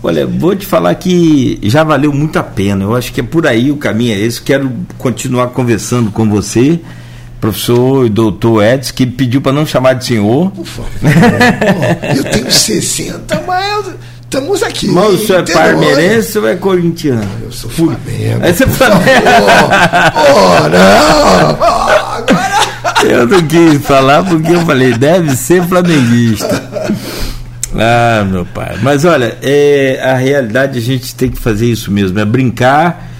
Olha, vou te falar que já valeu muito a pena. Eu acho que é por aí o caminho é esse. Quero continuar conversando com você, professor e doutor Edson, que pediu para não chamar de senhor. Por favor. eu tenho 60, mas estamos aqui. Mas o senhor é parmeirense ou é corintiano? Eu sou Flamengo. Aí você é Flamengo. Oh, não! Oh, agora... Eu não quis falar porque eu falei, deve ser flamenguista. Ah, meu pai. Mas olha, é, a realidade a gente tem que fazer isso mesmo, é brincar.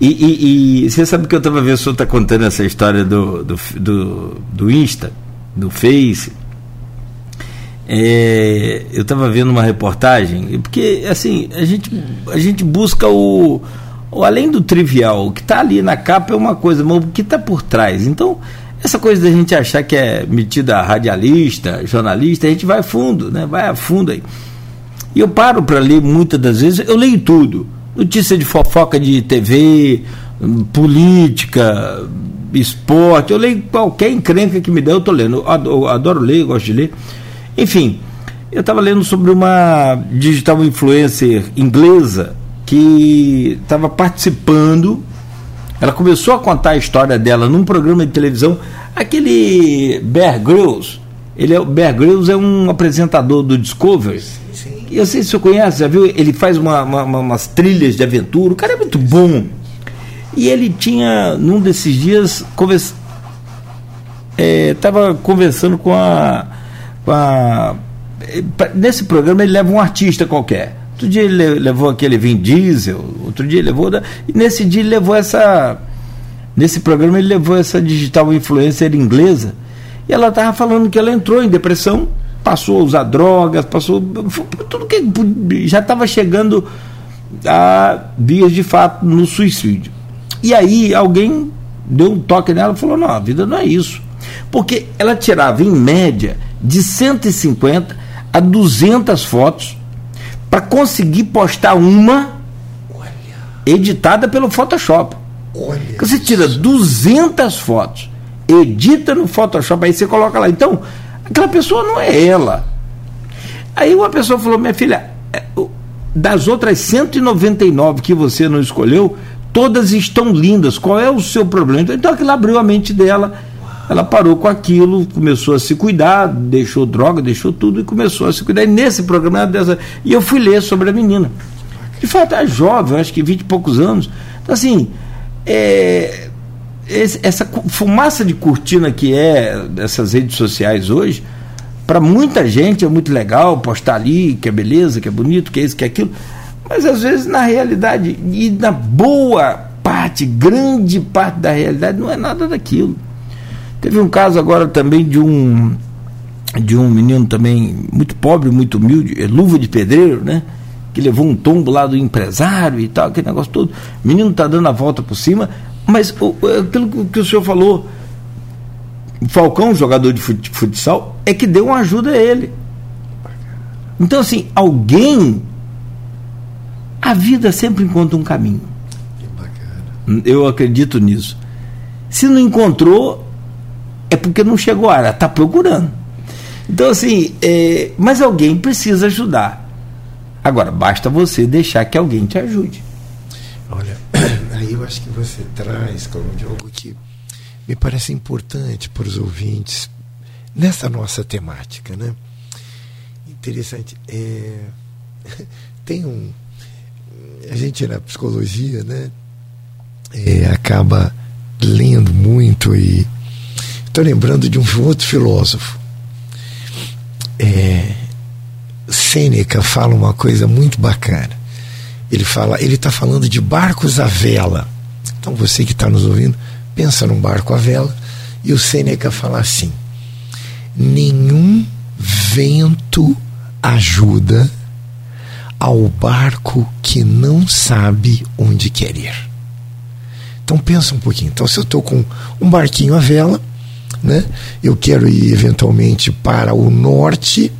E, e, e você sabe que eu estava vendo, o senhor está contando essa história do, do, do, do Insta, do Face. É, eu estava vendo uma reportagem, porque assim, a gente, a gente busca o, o além do trivial, o que está ali na capa é uma coisa, mas o que está por trás. Então, essa coisa da gente achar que é metida radialista, jornalista, a gente vai fundo, né? Vai a fundo aí. E eu paro para ler muitas das vezes, eu leio tudo. Notícia de fofoca de TV, política, esporte, eu leio qualquer encrenca que me dê, eu tô lendo. Eu adoro ler, gosto de ler. Enfim, eu estava lendo sobre uma digital influencer inglesa que estava participando ela começou a contar a história dela num programa de televisão, aquele Bear Grylls. Ele é, Bear Grylls é um apresentador do Discovery. Sim, sim. Eu sei se você conhece, já viu? Ele faz uma, uma, umas trilhas de aventura. O cara é muito bom. E ele tinha, num desses dias, estava é, conversando com a, com a. Nesse programa ele leva um artista qualquer. Outro dia ele levou aquele Vin Diesel, outro dia ele levou. E nesse dia ele levou essa. Nesse programa ele levou essa digital influencer inglesa. E ela estava falando que ela entrou em depressão, passou a usar drogas, passou. Tudo que já estava chegando a dias de fato no suicídio. E aí alguém deu um toque nela e falou: não, a vida não é isso. Porque ela tirava em média de 150 a 200 fotos para conseguir postar uma Olha. editada pelo Photoshop. Olha você tira 200 fotos, edita no Photoshop, aí você coloca lá. Então, aquela pessoa não é ela. Aí uma pessoa falou: minha filha, é, das outras 199 que você não escolheu, todas estão lindas. Qual é o seu problema? Então aquilo abriu a mente dela ela parou com aquilo, começou a se cuidar, deixou droga, deixou tudo e começou a se cuidar. E nesse programa dessa. E eu fui ler sobre a menina. De fato, é jovem, acho que 20 e poucos anos. Então, assim, é, essa fumaça de cortina que é essas redes sociais hoje, para muita gente é muito legal postar ali, que é beleza, que é bonito, que é isso, que é aquilo. Mas às vezes, na realidade, e na boa parte, grande parte da realidade, não é nada daquilo. Teve um caso agora também de um de um menino também muito pobre, muito humilde, é luva de pedreiro, né? Que levou um tombo lá do empresário e tal, aquele negócio todo. O menino está dando a volta por cima, mas o, aquilo que o senhor falou, o Falcão, jogador de futsal, é que deu uma ajuda a ele. Então, assim, alguém. A vida sempre encontra um caminho. Eu acredito nisso. Se não encontrou, é porque não chegou a hora, está procurando. Então, assim, é, mas alguém precisa ajudar. Agora, basta você deixar que alguém te ajude. Olha, aí eu acho que você traz, Cláudio, algo que me parece importante para os ouvintes nessa nossa temática, né? Interessante. É, tem um. A gente na psicologia, né? É, acaba lendo muito e estou lembrando de um outro filósofo. É, Sêneca fala uma coisa muito bacana. Ele fala, ele está falando de barcos à vela. Então você que está nos ouvindo, pensa num barco à vela e o Sêneca fala assim: nenhum vento ajuda ao barco que não sabe onde quer ir. Então pensa um pouquinho. Então se eu estou com um barquinho à vela, né? Eu quero ir eventualmente para o norte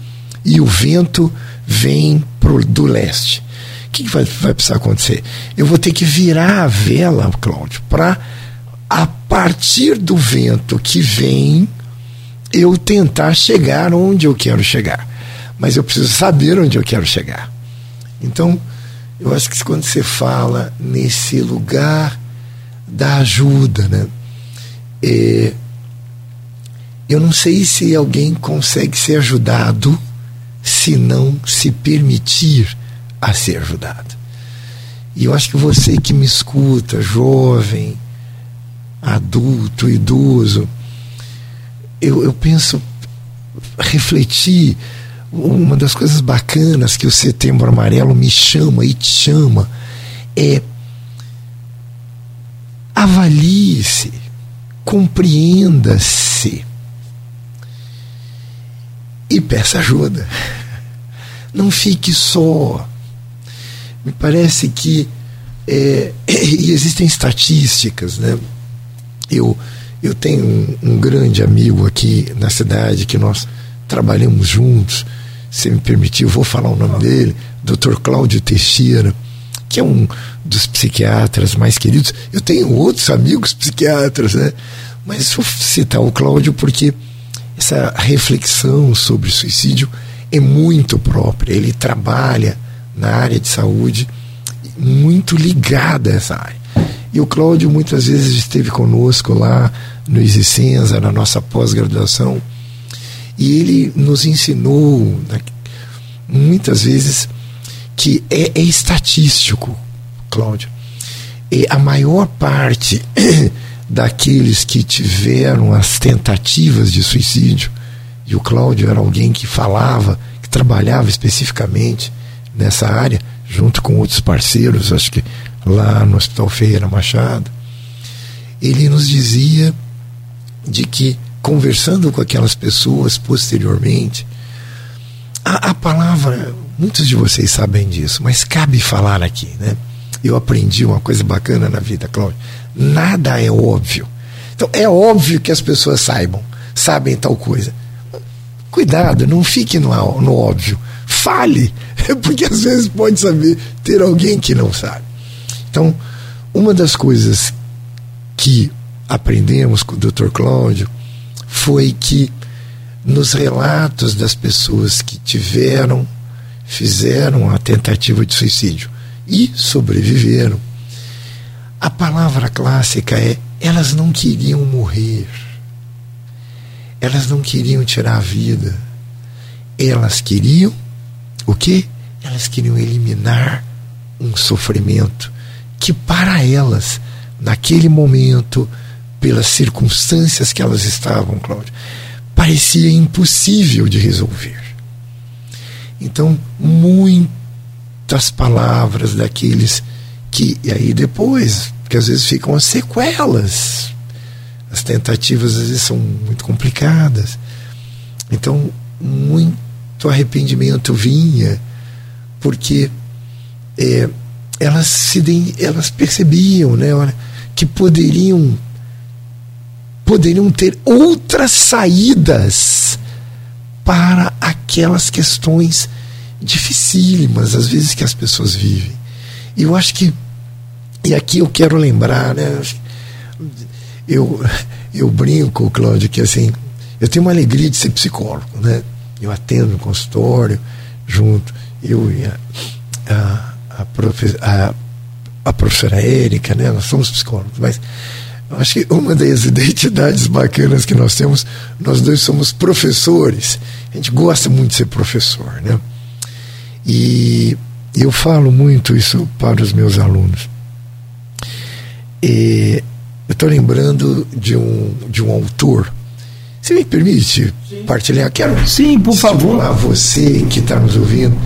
e o vento vem pro, do leste. O que, que vai, vai precisar acontecer? Eu vou ter que virar a vela, Cláudio, para a partir do vento que vem eu tentar chegar onde eu quero chegar. Mas eu preciso saber onde eu quero chegar. Então, eu acho que quando você fala nesse lugar da ajuda, né? É, eu não sei se alguém consegue ser ajudado se não se permitir a ser ajudado. E eu acho que você que me escuta, jovem, adulto, idoso, eu, eu penso, refletir, uma das coisas bacanas que o Setembro Amarelo me chama e te chama é avalie-se, compreenda-se e peça ajuda. Não fique só. Me parece que é, e existem estatísticas, né? Eu, eu tenho um, um, grande amigo aqui na cidade que nós trabalhamos juntos. Se me permitir, eu vou falar o nome dele, Dr. Cláudio Teixeira, que é um dos psiquiatras mais queridos. Eu tenho outros amigos psiquiatras, né? Mas vou citar o Cláudio porque essa reflexão sobre suicídio é muito própria. Ele trabalha na área de saúde muito ligada a essa área. E o Cláudio muitas vezes esteve conosco lá no Isicenza, na nossa pós-graduação, e ele nos ensinou muitas vezes que é, é estatístico, Cláudio. E a maior parte daqueles que tiveram as tentativas de suicídio, e o Cláudio era alguém que falava, que trabalhava especificamente nessa área, junto com outros parceiros, acho que lá no Hospital Ferreira Machado, ele nos dizia de que, conversando com aquelas pessoas posteriormente, a, a palavra, muitos de vocês sabem disso, mas cabe falar aqui, né? Eu aprendi uma coisa bacana na vida, Cláudio nada é óbvio. Então é óbvio que as pessoas saibam, sabem tal coisa. Cuidado, não fique no, no óbvio. Fale, porque às vezes pode saber ter alguém que não sabe. Então, uma das coisas que aprendemos com o Dr. Cláudio foi que nos relatos das pessoas que tiveram, fizeram a tentativa de suicídio e sobreviveram, a palavra clássica é: elas não queriam morrer, elas não queriam tirar a vida, elas queriam o quê? Elas queriam eliminar um sofrimento que para elas, naquele momento, pelas circunstâncias que elas estavam, Cláudio, parecia impossível de resolver. Então, muitas palavras daqueles que e aí depois, porque às vezes ficam as sequelas. As tentativas às vezes são muito complicadas. Então, muito arrependimento vinha, porque é, elas, se, elas percebiam né, que poderiam, poderiam ter outras saídas para aquelas questões dificílimas, às vezes, que as pessoas vivem. Eu acho que, e aqui eu quero lembrar, né? Eu, eu brinco, Cláudio, que assim, eu tenho uma alegria de ser psicólogo, né? Eu atendo no consultório, junto, eu e a, a, a, profe, a, a professora Érica, né? Nós somos psicólogos, mas acho que uma das identidades bacanas que nós temos, nós dois somos professores. A gente gosta muito de ser professor, né? E eu falo muito isso para os meus alunos. E eu estou lembrando de um, de um autor. Você me permite Sim. partilhar? Quero Sim, por favor. A você que está nos ouvindo.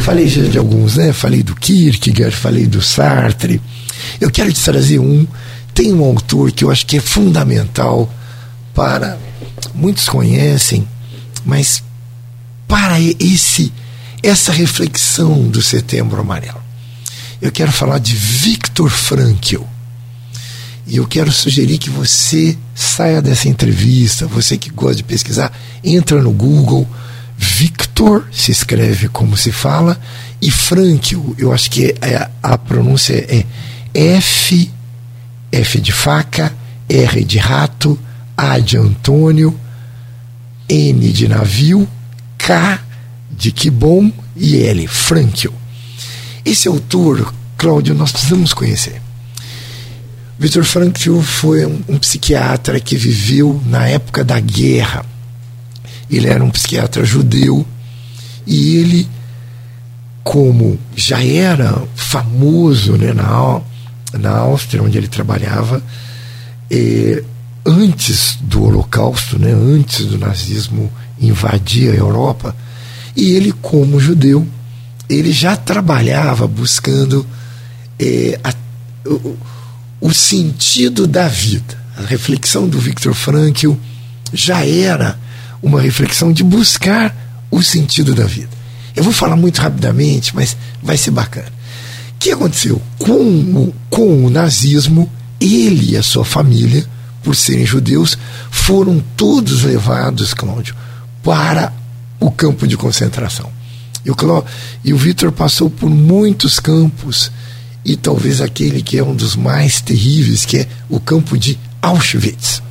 Falei já de alguns, né? Falei do Kierkegaard, falei do Sartre. Eu quero te trazer um. Tem um autor que eu acho que é fundamental para. Muitos conhecem, mas para esse essa reflexão do Setembro Amarelo. Eu quero falar de Viktor Frankl. E eu quero sugerir que você saia dessa entrevista, você que gosta de pesquisar, entra no Google, Victor se escreve como se fala, e Frankl, eu acho que é, a pronúncia é F, F de faca, R de rato, A de Antônio, N de navio, K de que bom e L, Frankl. Esse autor, Cláudio, nós precisamos conhecer. Victor Frankl foi um, um, psiquiatra que viveu na época da guerra. Ele era um psiquiatra judeu e ele, como já era famoso né, na, na Áustria, onde ele trabalhava, eh, antes do Holocausto, né, antes do nazismo invadir a Europa, e ele, como judeu, ele já trabalhava buscando eh, a, o, o sentido da vida. A reflexão do Viktor Frankl já era uma reflexão de buscar o sentido da vida. Eu vou falar muito rapidamente, mas vai ser bacana. O que aconteceu? Com o, com o nazismo, ele e a sua família, por serem judeus, foram todos levados, Cláudio, para o campo de concentração. E o, e o Vitor passou por muitos campos e talvez aquele que é um dos mais terríveis, que é o campo de Auschwitz.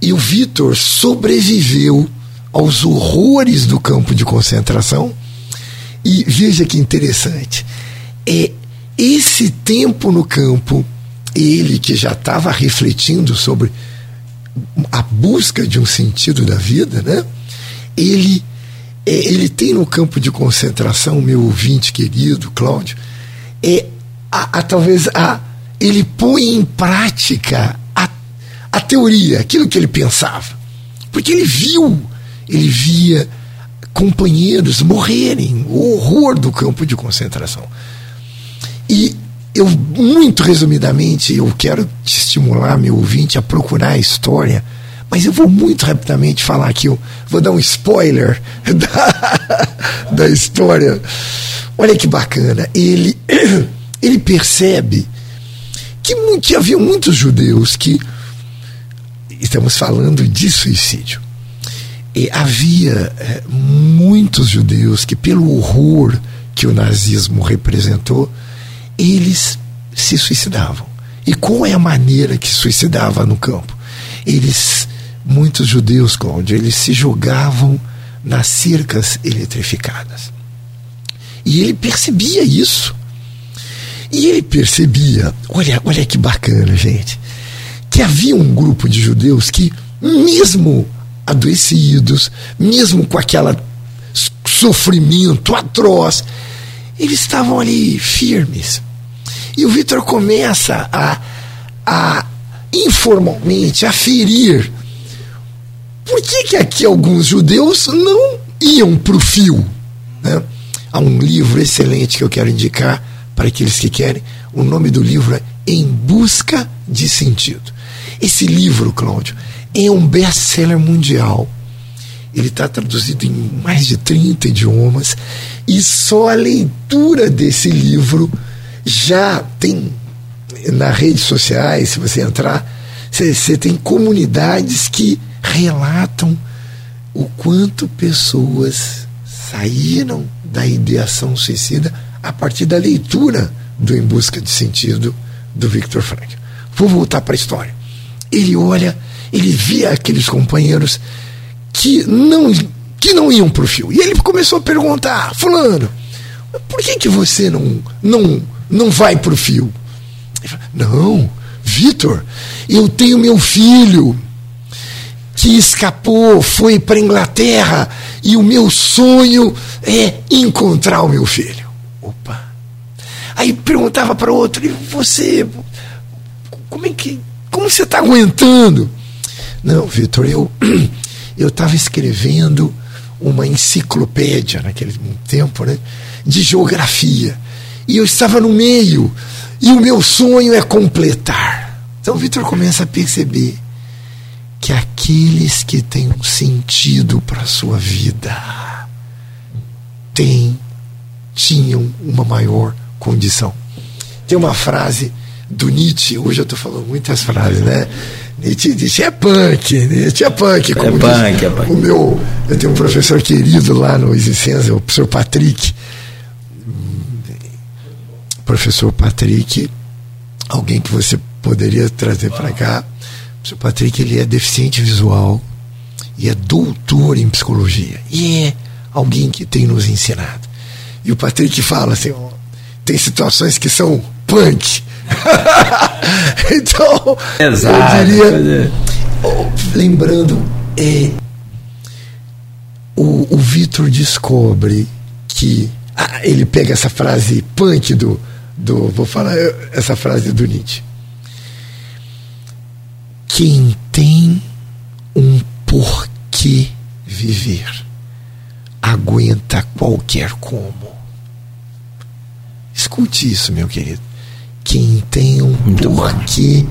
E o Vitor sobreviveu aos horrores do campo de concentração. E veja que interessante, é esse tempo no campo, ele que já estava refletindo sobre a busca de um sentido da vida, né? Ele é, ele tem no campo de concentração, meu ouvinte querido, Cláudio, é, a, a, talvez a, ele põe em prática a, a teoria, aquilo que ele pensava. Porque ele viu, ele via companheiros morrerem, o horror do campo de concentração. E eu, muito resumidamente, eu quero te estimular, meu ouvinte, a procurar a história, mas eu vou muito rapidamente falar aqui, eu vou dar um spoiler da, da história Olha que bacana. Ele, ele percebe que, que havia muitos judeus que. Estamos falando de suicídio. E havia é, muitos judeus que, pelo horror que o nazismo representou, eles se suicidavam. E qual é a maneira que suicidava no campo? Eles, muitos judeus, Cláudio, eles se jogavam nas cercas eletrificadas. E ele percebia isso. E ele percebia, olha, olha que bacana, gente, que havia um grupo de judeus que, mesmo adoecidos, mesmo com aquele sofrimento atroz, eles estavam ali firmes. E o Vitor começa a, a informalmente a ferir por que, que aqui alguns judeus não iam para o fio. Né? Há um livro excelente que eu quero indicar para aqueles que querem. O nome do livro é Em Busca de Sentido. Esse livro, Cláudio, é um best-seller mundial. Ele está traduzido em mais de 30 idiomas e só a leitura desse livro já tem nas redes sociais, se você entrar, você tem comunidades que relatam o quanto pessoas saíram da ideação suicida a partir da leitura do Em Busca de Sentido do Victor Frankl. Vou voltar para a história. Ele olha, ele via aqueles companheiros que não que não iam para o fio. E ele começou a perguntar, fulano, por que que você não não não vai para o fio? Falou, não, Vitor, eu tenho meu filho que escapou, foi para Inglaterra e o meu sonho é encontrar o meu filho. Opa! Aí perguntava para outro, e você, como é que, como você está aguentando? Não, Vitor, eu eu estava escrevendo uma enciclopédia naquele tempo, né, de geografia. E eu estava no meio, e o meu sonho é completar. Então Vitor começa a perceber que aqueles que têm um sentido para a sua vida têm, tinham uma maior condição. Tem uma frase do Nietzsche, hoje eu estou falando muitas frases, né? Nietzsche, Nietzsche é punk, Nietzsche é punk. Como é punk, é punk. O meu, eu tenho um professor querido lá no Existência, o professor Patrick. Professor Patrick, alguém que você poderia trazer para cá. O Patrick, ele é deficiente visual e é doutor em psicologia. E é alguém que tem nos ensinado. E o Patrick fala assim, tem situações que são punk. então, Exato, eu diria, lembrando, é, o, o Vitor descobre que ah, ele pega essa frase punk do, do, vou falar essa frase do Nietzsche. Quem tem um porquê viver aguenta qualquer como. Escute isso, meu querido. Quem tem um Muito porquê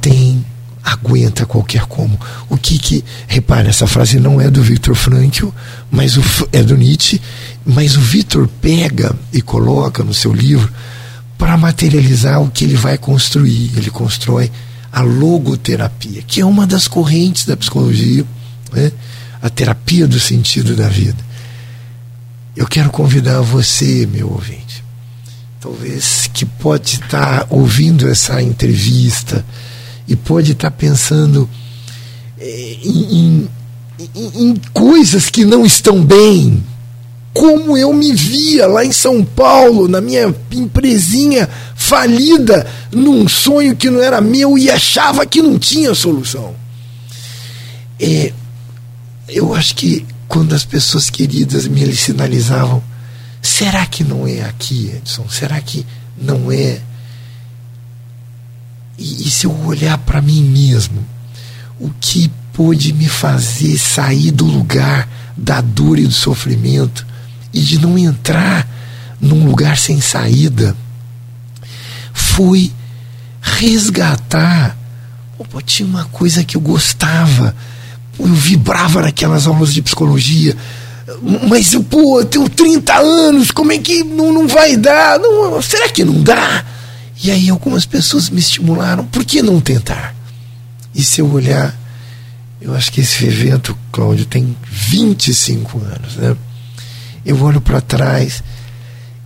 tem aguenta qualquer como. O que que repare essa frase não é do Viktor Frankl, mas o, é do Nietzsche, mas o Viktor pega e coloca no seu livro para materializar o que ele vai construir. Ele constrói a logoterapia, que é uma das correntes da psicologia, né? a terapia do sentido da vida. Eu quero convidar você, meu ouvinte, talvez que pode estar ouvindo essa entrevista e pode estar pensando eh, em, em, em, coisas que não estão bem. Como eu me via lá em São Paulo, na minha empresinha falida, num sonho que não era meu e achava que não tinha solução. É, eu acho que quando as pessoas queridas me sinalizavam, será que não é aqui, Edson? Será que não é e, e se eu olhar para mim mesmo, o que pôde me fazer sair do lugar da dor e do sofrimento e de não entrar num lugar sem saída foi resgatar. Opa, tinha uma coisa que eu gostava, eu vibrava naquelas aulas de psicologia, mas pô, eu tenho 30 anos, como é que não, não vai dar? Não, será que não dá? E aí algumas pessoas me estimularam, por que não tentar? E se eu olhar, eu acho que esse evento, Cláudio, tem 25 anos, né? Eu olho para trás,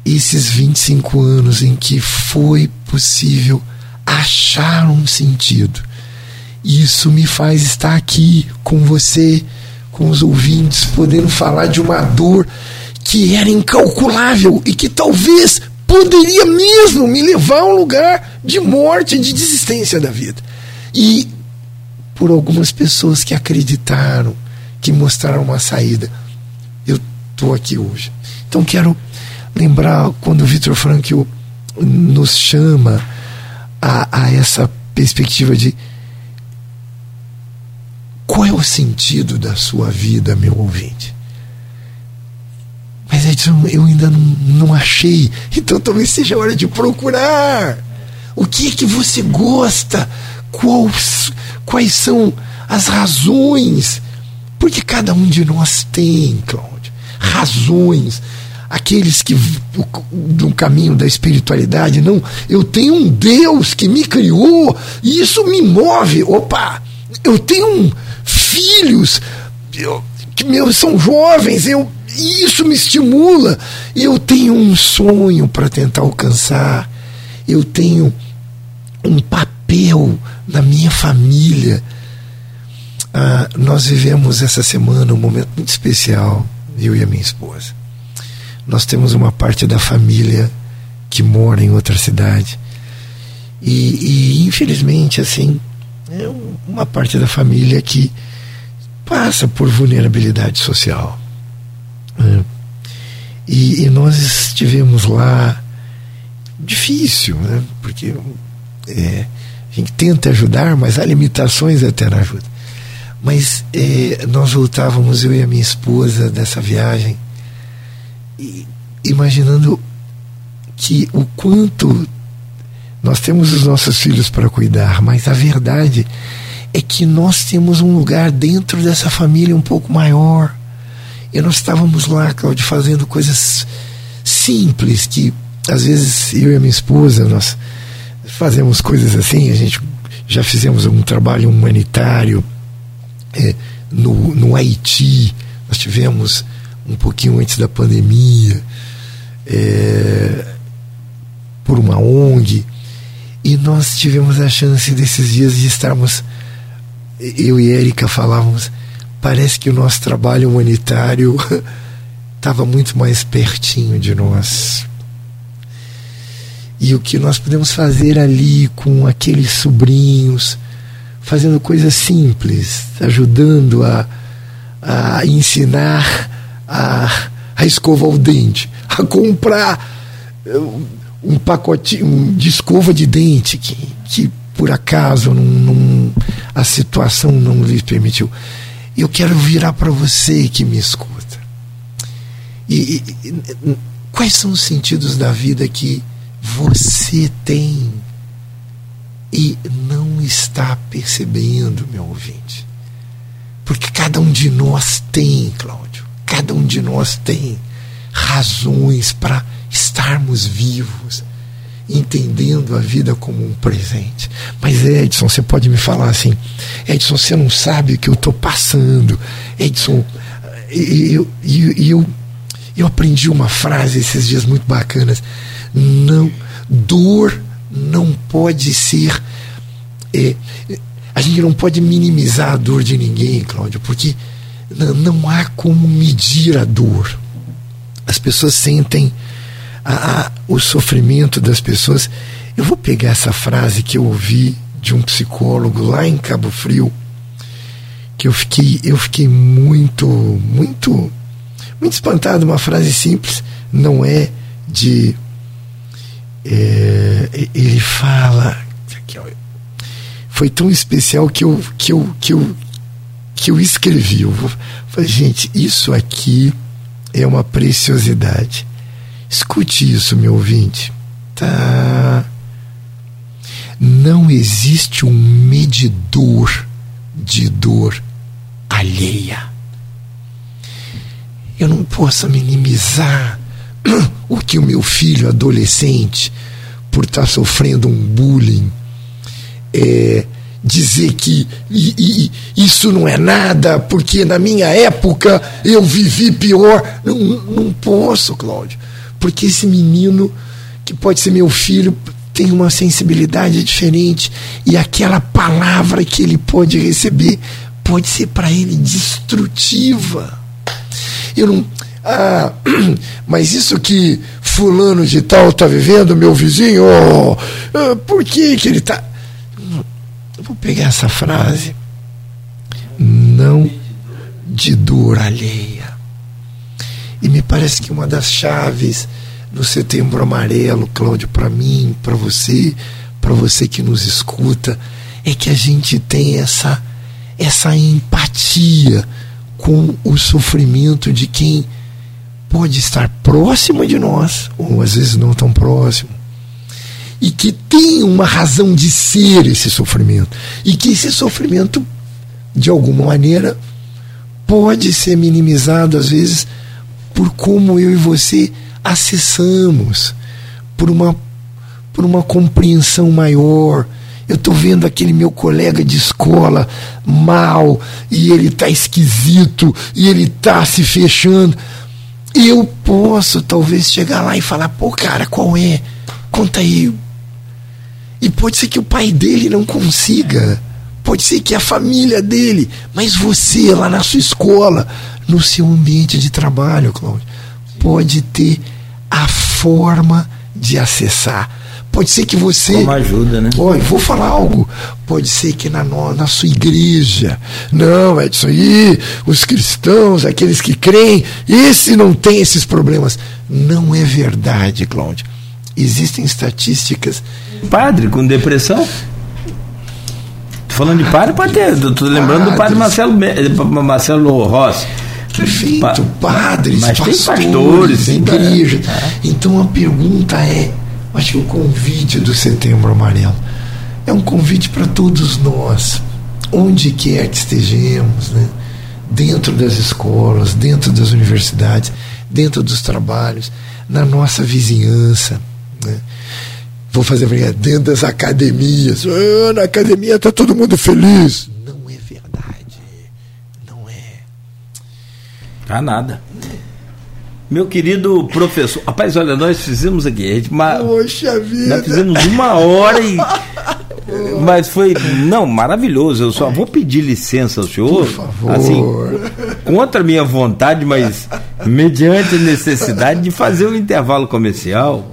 esses 25 anos em que foi possível achar um sentido. Isso me faz estar aqui com você, com os ouvintes, podendo falar de uma dor que era incalculável e que talvez poderia mesmo me levar a um lugar de morte, de desistência da vida. E por algumas pessoas que acreditaram, que mostraram uma saída, estou aqui hoje. Então quero lembrar quando o Victor Frankl nos chama a, a essa perspectiva de qual é o sentido da sua vida, meu ouvinte? Mas Edson, eu ainda não, não achei. Então talvez seja a hora de procurar. O que é que você gosta? Quais, quais são as razões? Porque cada um de nós tem, Cláudio, razões. Aqueles que no caminho da espiritualidade, não, eu tenho um Deus que me criou e isso me move. Opa, eu tenho filhos eu, que meus são jovens, eu isso me estimula. Eu tenho um sonho para tentar alcançar. Eu tenho um papel na minha família. Ah, nós vivemos essa semana um momento muito especial, eu e a minha esposa. Nós temos uma parte da família que mora em outra cidade. E, e infelizmente, assim, é uma parte da família que passa por vulnerabilidade social. É. E, e, nós estivemos lá, difícil, né? porque é, a gente tenta ajudar, mas há limitações até na ajuda. Mas é, nós voltávamos, eu e a minha esposa, dessa viagem, e, imaginando que o quanto nós temos os nossos filhos para cuidar, mas a verdade é que nós temos um lugar dentro dessa família um pouco maior. E nós estávamos lá, Cláudio, fazendo coisas simples que às vezes eu e a minha esposa nós fazemos coisas assim, a gente já fizemos um trabalho humanitário é, no, no Haiti, nós tivemos um pouquinho antes da pandemia, é, por uma ONG, e nós tivemos a chance desses dias de estarmos, eu e Érica falávamos, parece que o nosso trabalho humanitário estava muito mais pertinho de nós. E o que nós podemos fazer ali com aqueles sobrinhos, fazendo coisas simples, ajudando a, a ensinar a, a escovar o dente, a comprar um pacotinho de escova de dente que, que por acaso não, não, a situação não lhe permitiu. Eu quero virar para você que me escuta. E, e, quais são os sentidos da vida que você tem e não está percebendo, meu ouvinte? Porque cada um de nós tem, Cláudio, cada um de nós tem razões para estarmos vivos, entendendo a vida como um presente. Mas Edson, você pode me falar assim, Edson, você não sabe o que eu estou passando. Edson, eu, eu, eu, eu aprendi uma frase esses dias muito bacanas. Não, dor não pode ser. É, a gente não pode minimizar a dor de ninguém, Cláudio, porque não, há como medir a dor. As pessoas sentem a, a, o sofrimento das pessoas. Eu vou pegar essa frase que eu ouvi de um psicólogo lá em Cabo Frio, que eu fiquei, eu fiquei muito, muito, muito espantado. Uma frase simples, não é de. É, ele fala. Foi tão especial que eu, que eu, que eu, que eu escrevi. Eu falei, gente, isso aqui é uma preciosidade. Escute isso, meu ouvinte. Tá. Não existe um medidor de dor alheia. Eu não posso minimizar o que o meu filho adolescente, por estar tá sofrendo um bullying, é, dizer que e, e, isso não é nada, porque na minha época eu vivi pior. Não, não posso, Cláudio porque esse menino, que pode ser meu filho, tem uma sensibilidade diferente e aquela palavra que ele pode receber pode ser para ele destrutiva. Eu não. Ah, mas isso que fulano de tal está vivendo, meu vizinho, oh, por que, que ele está. Vou pegar essa frase. Não de dor alheia e me parece que uma das chaves no Setembro Amarelo, Cláudio, para mim, para você, para você que nos escuta, é que a gente tem essa essa empatia com o sofrimento de quem pode estar próximo de nós, ou às vezes não tão próximo, e que tem uma razão de ser esse sofrimento, e que esse sofrimento, de alguma maneira, pode ser minimizado, às vezes, por como eu e você acessamos, por uma, por uma compreensão maior. Eu estou vendo aquele meu colega de escola mal, e ele está esquisito, e ele está se fechando. Eu posso talvez chegar lá e falar: pô, cara, qual é? Conta aí. E pode ser que o pai dele não consiga. Pode ser que a família dele, mas você lá na sua escola no seu ambiente de trabalho, Cláudio. Pode ter a forma de acessar. Pode ser que você. Como ajuda, né? Oi, vou falar algo. Pode ser que na, na sua igreja. Não, Edson, aí os cristãos, aqueles que creem, esse não tem esses problemas. Não é verdade, Cláudio. Existem estatísticas. Padre com depressão? falando de padre, pode ter. Estou lembrando do padre Marcelo, Marcelo Rossi. Perfeito, pa padres, mas pastores, pastores igreja. Então a pergunta é, acho que o convite do Setembro Amarelo é um convite para todos nós, onde quer que estejamos, né? dentro das escolas, dentro das universidades, dentro dos trabalhos, na nossa vizinhança. Né? Vou fazer brincadeira, dentro das academias. Ah, na academia está todo mundo feliz. Não é verdade. Não é. Tá nada. Meu querido professor, rapaz, olha, nós fizemos aqui, a gente, Poxa vida. Nós fizemos uma hora e mas foi não maravilhoso. Eu só vou pedir licença ao senhor, Por favor. assim, contra a minha vontade, mas mediante a necessidade de fazer um intervalo comercial.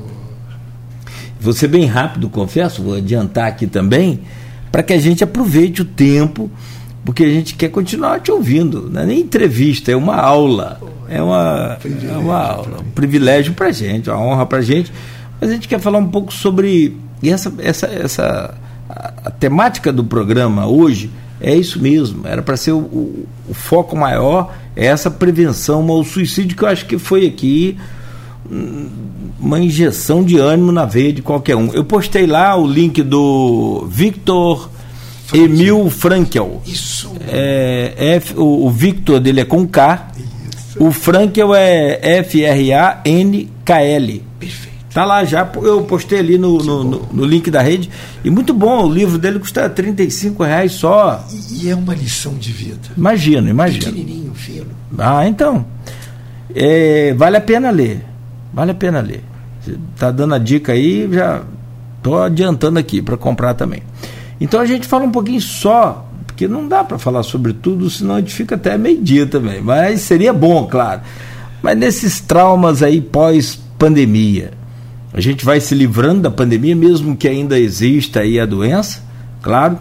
Vou ser bem rápido, confesso, vou adiantar aqui também, para que a gente aproveite o tempo, porque a gente quer continuar te ouvindo. Não é nem entrevista, é uma aula é uma, é uma um privilégio para gente, uma honra para gente. Mas a gente quer falar um pouco sobre e essa, essa, essa a, a temática do programa hoje é isso mesmo. Era para ser o, o, o, foco maior é essa prevenção ao suicídio que eu acho que foi aqui hum, uma injeção de ânimo na veia de qualquer um. Eu postei lá o link do Victor Emil Frankel. Isso. É, F, o, o Victor dele é com K. O Frankel é F-R-A-N-K-L. Perfeito. Tá lá já, eu postei ali no, no, no, no, link da rede. E muito bom, o livro dele custa 35 reais só. E, e é uma lição de vida. Imagina, imagina. Pequenininho, filho. Ah, então. É, vale a pena ler. Vale a pena ler. Tá dando a dica aí, já tô adiantando aqui para comprar também. Então a gente fala um pouquinho só porque não dá para falar sobre tudo, senão a gente fica até meio-dia também. Mas seria bom, claro. Mas nesses traumas aí pós-pandemia, a gente vai se livrando da pandemia, mesmo que ainda exista aí a doença, claro,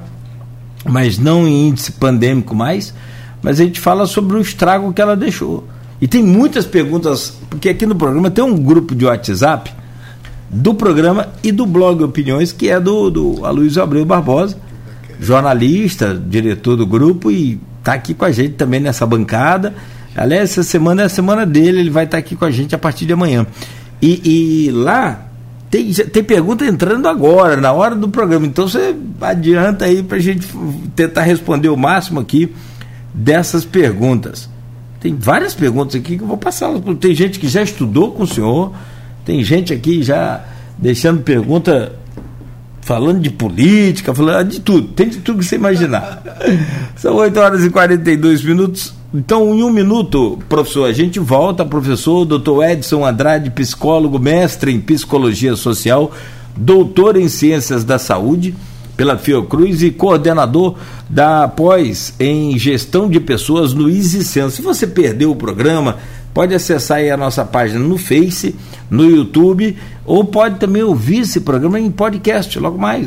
mas não em índice pandêmico mais. Mas a gente fala sobre o estrago que ela deixou. E tem muitas perguntas, porque aqui no programa tem um grupo de WhatsApp do programa e do blog Opiniões, que é do, do Aloysio Abreu Barbosa jornalista, diretor do grupo e está aqui com a gente também nessa bancada. Aliás, essa semana é a semana dele, ele vai estar tá aqui com a gente a partir de amanhã. E, e lá tem, tem pergunta entrando agora, na hora do programa. Então você adianta aí para a gente tentar responder o máximo aqui dessas perguntas. Tem várias perguntas aqui que eu vou passar. Tem gente que já estudou com o senhor, tem gente aqui já deixando pergunta falando de política, falando de tudo, tem de tudo que você imaginar. São 8 horas e 42 minutos. Então, em um minuto, professor, a gente volta, professor, doutor Edson Andrade, psicólogo, mestre em psicologia social, doutor em ciências da saúde pela Fiocruz e coordenador da pós em gestão de pessoas no EasySense. Se você perdeu o programa, pode acessar aí a nossa página no Face, no YouTube, ou pode também ouvir esse programa em podcast logo mais.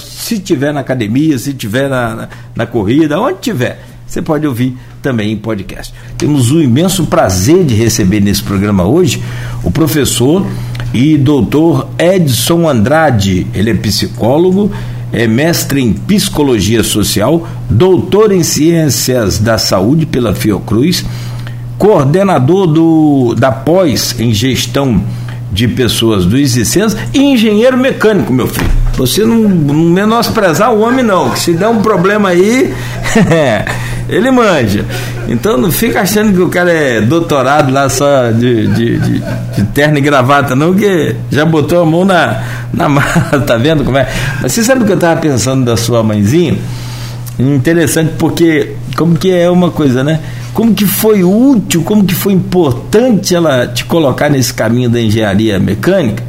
Se tiver na academia, se tiver na, na, na corrida, onde tiver, você pode ouvir também em podcast. Temos o imenso prazer de receber nesse programa hoje o professor e doutor Edson Andrade. Ele é psicólogo, é mestre em psicologia social, doutor em ciências da saúde pela Fiocruz coordenador do, da pós em gestão de pessoas do ICICENS e engenheiro mecânico, meu filho. Você não, não menosprezar o homem, não, que se der um problema aí, ele manja. Então não fica achando que o cara é doutorado lá só de, de, de, de terno e gravata, não, que já botou a mão na, na mala, tá vendo como é? Mas você sabe o que eu estava pensando da sua mãezinha? Interessante porque, como que é uma coisa, né? Como que foi útil, como que foi importante ela te colocar nesse caminho da engenharia mecânica,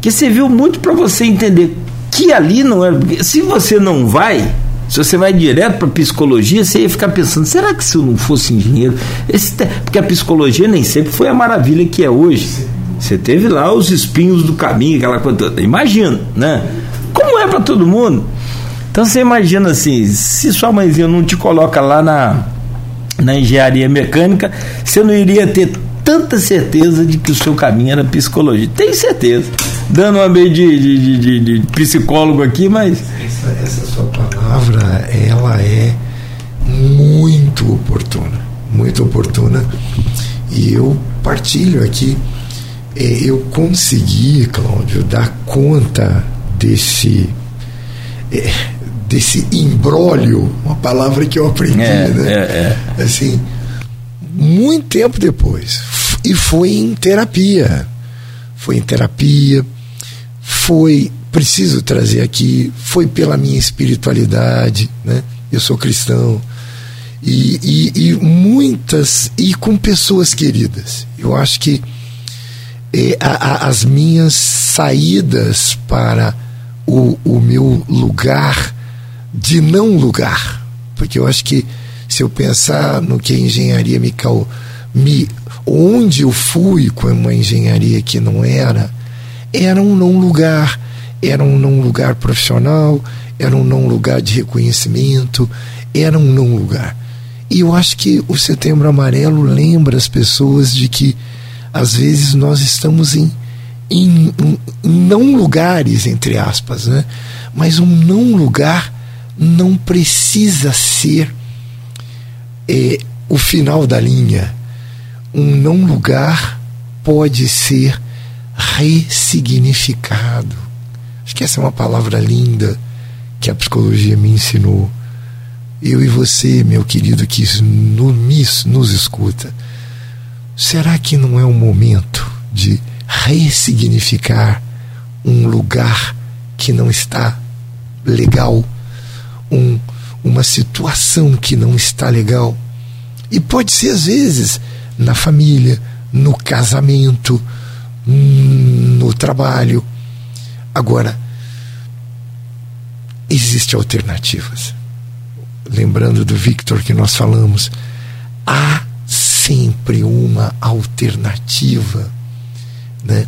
que serviu muito para você entender que ali não é. Se você não vai, se você vai direto para psicologia, você ia ficar pensando: será que se eu não fosse engenheiro? Esse, porque a psicologia nem sempre foi a maravilha que é hoje. Você teve lá os espinhos do caminho, aquela coisa. Imagina, né? Como é para todo mundo? Então você imagina assim: se sua mãezinha não te coloca lá na na engenharia mecânica, você não iria ter tanta certeza de que o seu caminho era psicologia. Tem certeza. Dando uma meio de, de, de, de, psicólogo aqui, mas. Essa, essa sua palavra, ela é muito oportuna. Muito oportuna. E eu partilho aqui. É, eu consegui, Cláudio, dar conta desse. É, desse imbróglio, uma palavra que eu aprendi, É, né? é, é. Assim, muito tempo depois. E foi em terapia. Foi em terapia, foi, preciso trazer aqui, foi pela minha espiritualidade, né? Eu sou cristão. E, e, e muitas, e com pessoas queridas. Eu acho que é, a, a, as minhas saídas para o, o meu lugar de não lugar, porque eu acho que se eu pensar no que a engenharia me, cal, me onde eu fui com uma engenharia que não era, era um não lugar, era um não lugar profissional, era um não lugar de reconhecimento, era um não lugar. E eu acho que o Setembro Amarelo lembra as pessoas de que às vezes nós estamos em, em, em não lugares, entre aspas, né? mas um não lugar não precisa ser é, o final da linha. Um não lugar pode ser ressignificado. Acho que essa é uma palavra linda que a psicologia me ensinou. Eu e você, meu querido, que nos, nos escuta, será que não é o momento de ressignificar um lugar que não está legal, um, uma situação que não está legal? E pode ser, às vezes, na família, no casamento, no trabalho. Agora, existem alternativas. Lembrando do Victor que nós falamos, há sempre uma alternativa, né?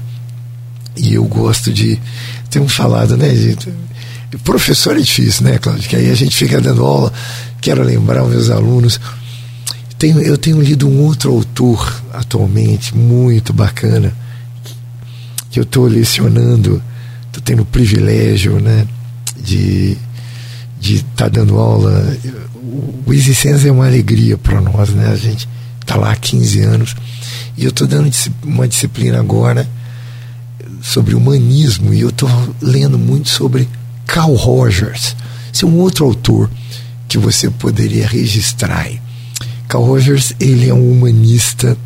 E eu gosto de temos falado, né, gente? Professor é difícil, né, Cláudio? Que aí a gente fica dando aula. Quero lembrar os meus alunos. Tenho, eu tenho lido um outro autor atualmente, muito bacana, que eu estou lecionando, estou tendo o privilégio, né, de de estar tá dando aula. O Easy é uma alegria para nós, né? A gente está lá há 15 anos e eu estou dando uma disciplina agora sobre humanismo e eu estou lendo muito sobre Carl Rogers. Esse é um outro autor que você poderia registrar. Carl Rogers ele é um humanista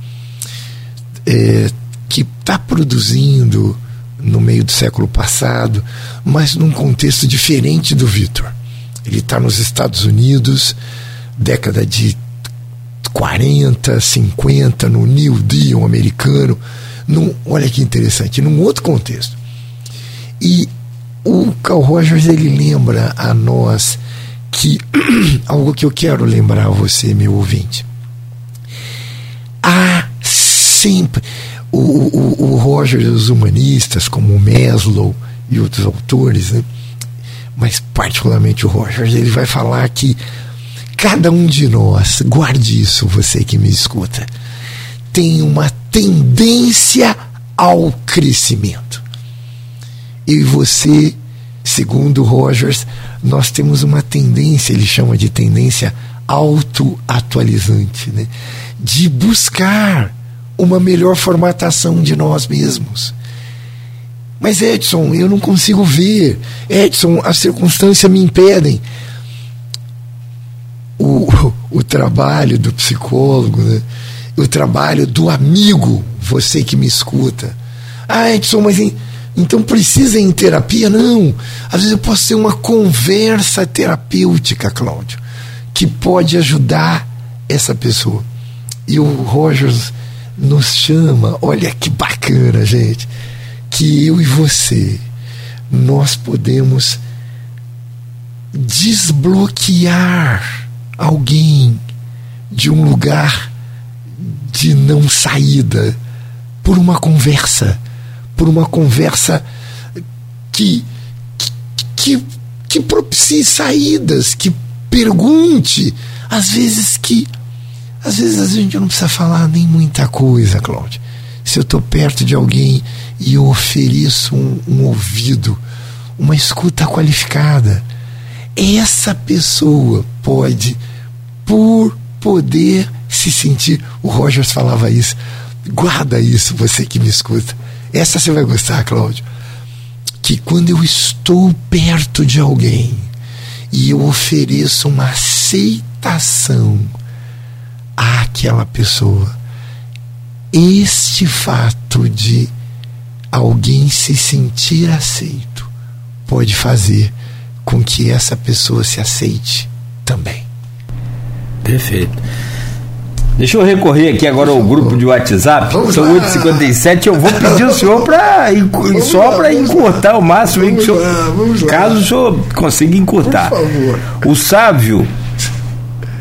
é, que está produzindo no meio do século passado, mas num contexto diferente do Victor. Ele está nos Estados Unidos, década de 40, 50, no New Deal americano. Num, olha que interessante, num outro contexto. E o Carl Rogers ele lembra a nós que algo que eu quero lembrar a você, meu ouvinte. Há sempre o, o, o Rogers, os humanistas, como Maslow e outros autores, né? mas particularmente o Rogers, ele vai falar que cada um de nós, guarde isso, você que me escuta, tem uma tendência ao crescimento. Eu e você, segundo Rogers, nós temos uma tendência, ele chama de tendência autoatualizante, né? de buscar uma melhor formatação de nós mesmos. Mas Edson, eu não consigo ver. Edson, as circunstâncias me impedem. O, o, trabalho do psicólogo, né? o trabalho do amigo, você que me escuta. Ah, Edson, mas em, então precisa em terapia? Não. Às vezes eu posso ter uma conversa terapêutica, Cláudio, que pode ajudar essa pessoa. E o Rogers nos chama, olha que bacana, gente que eu e você nós podemos desbloquear alguém de um lugar de não saída por uma conversa, por uma conversa que que, que propicie saídas, que pergunte, às vezes que às vezes a gente não precisa falar nem muita coisa, Cláudio. Se eu estou perto de alguém e eu ofereço um, um ouvido, uma escuta qualificada, essa pessoa pode, por poder se sentir, o Rogers falava isso, guarda isso, você que me escuta. Essa você vai gostar, Cláudio. Que quando eu estou perto de alguém e eu ofereço uma aceitação àquela pessoa. Este fato de alguém se sentir aceito pode fazer com que essa pessoa se aceite também. Perfeito. Deixa eu recorrer aqui agora ao grupo de WhatsApp. Vamos São 8h57. Eu vou pedir ao senhor para só para encurtar o máximo aí que o senhor, lá, caso o senhor consiga encurtar. O Sávio,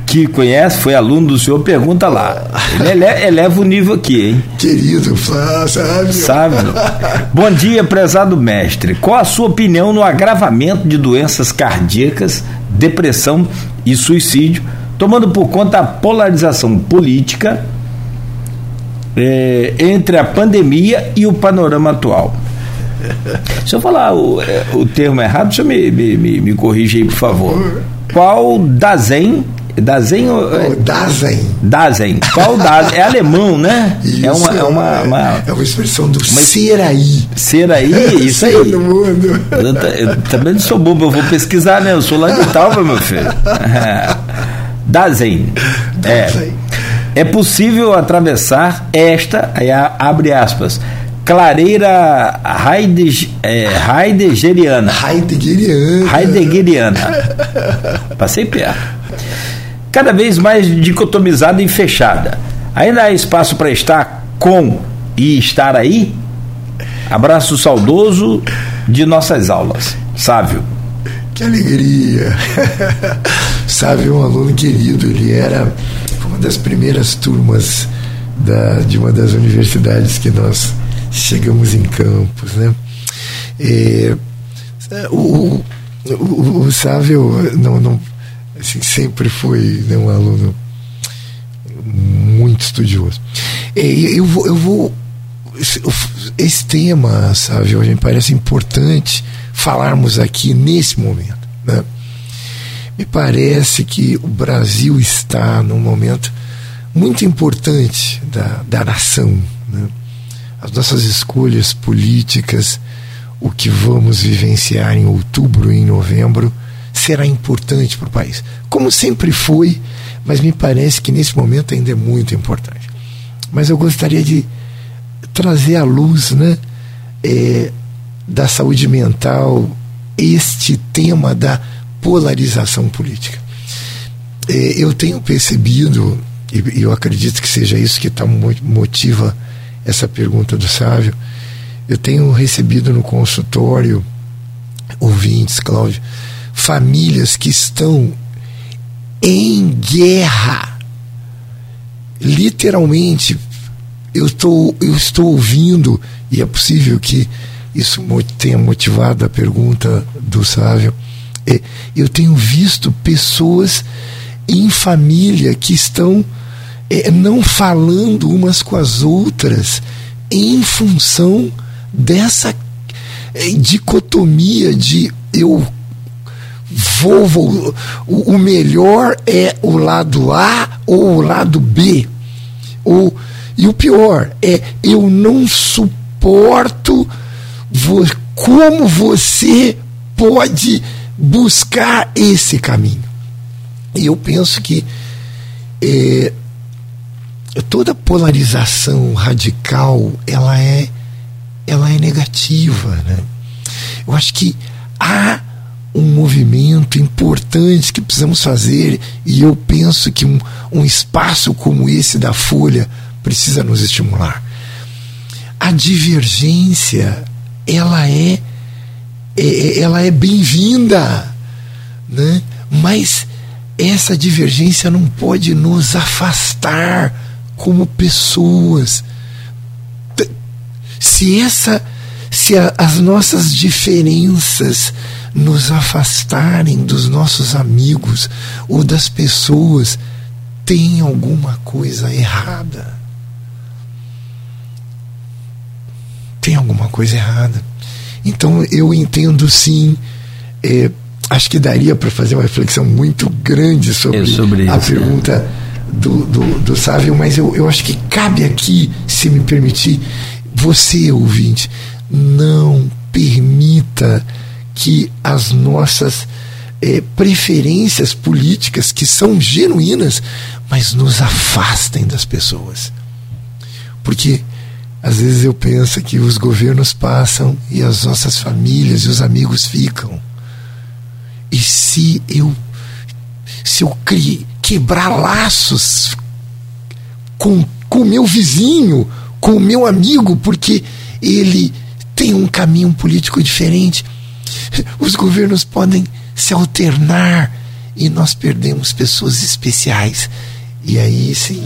que conhece, foi aluno do senhor, pergunta lá. Ele eleva o nível aqui, hein? Querido, Sávio. Sávio. Bom dia, prezado mestre. Qual a sua opinião no agravamento de doenças cardíacas, depressão e suicídio? Tomando por conta a polarização política é, entre a pandemia e o panorama atual. Se eu falar o, é, o termo errado, você me, me, me, me corrige aí, por favor. Qual Dazen Dazen oh, Dazen. Dazen. Qual Dazen? É alemão, né? Isso, é, uma, é, uma, uma, é uma expressão do uma, ser aí. Ser aí, isso aí. Todo mundo. Eu, eu, também não sou bobo, eu vou pesquisar, né? Eu sou lá de Talva, meu filho. Dazen. É, é possível atravessar esta, aí abre aspas, clareira Heide, é, heideggeriana. Heideggeriana. Heideggeriana. Passei perto. Cada vez mais dicotomizada e fechada. Ainda há espaço para estar com e estar aí? Abraço saudoso de nossas aulas. Sávio. Que alegria! Sabe, um aluno querido, ele era uma das primeiras turmas da, de uma das universidades que nós chegamos em campus, né? É, o, o, o Sávio não, não, assim, sempre foi né, um aluno muito estudioso. É, eu vou, eu vou esse tema, Sávio, gente parece importante falarmos aqui nesse momento. Né? Me parece que o Brasil está num momento muito importante da, da nação. Né? As nossas escolhas políticas, o que vamos vivenciar em outubro e em novembro, será importante para o país. Como sempre foi, mas me parece que nesse momento ainda é muito importante. Mas eu gostaria de trazer à luz né, é, da saúde mental este tema da polarização política. É, eu tenho percebido, e eu acredito que seja isso que tá, motiva essa pergunta do Sávio, eu tenho recebido no consultório ouvintes, Cláudio, famílias que estão em guerra. Literalmente, eu estou, eu estou ouvindo, e é possível que isso tenha motivado a pergunta do Sávio. É, eu tenho visto pessoas em família que estão é, não falando umas com as outras em função dessa é, dicotomia de eu vou, vou o, melhor é o lado A ou o lado B. Ou, e o pior é eu não suporto como você pode buscar esse caminho. E eu penso que é, toda polarização radical ela é, ela é negativa. Né? Eu acho que há um movimento importante que precisamos fazer, e eu penso que um, um espaço como esse da Folha precisa nos estimular. A divergência ela é, é, é ela é bem-vinda, né? Mas essa divergência não pode nos afastar como pessoas. Se essa se a, as nossas diferenças nos afastarem dos nossos amigos ou das pessoas, tem alguma coisa errada. tem alguma coisa errada. Então eu entendo sim. É, acho que daria para fazer uma reflexão muito grande sobre, é sobre a isso, né? pergunta né? do, do, do Sávio, mas eu, eu acho que cabe aqui, se me permitir, você, ouvinte, não permita que as nossas é, preferências políticas que são genuínas, mas nos afastem das pessoas. Porque às vezes eu penso que os governos passam e as nossas famílias e os amigos ficam. E se eu se eu crie, quebrar laços com o meu vizinho, com o meu amigo, porque ele tem um caminho político diferente, os governos podem se alternar e nós perdemos pessoas especiais. E aí sim,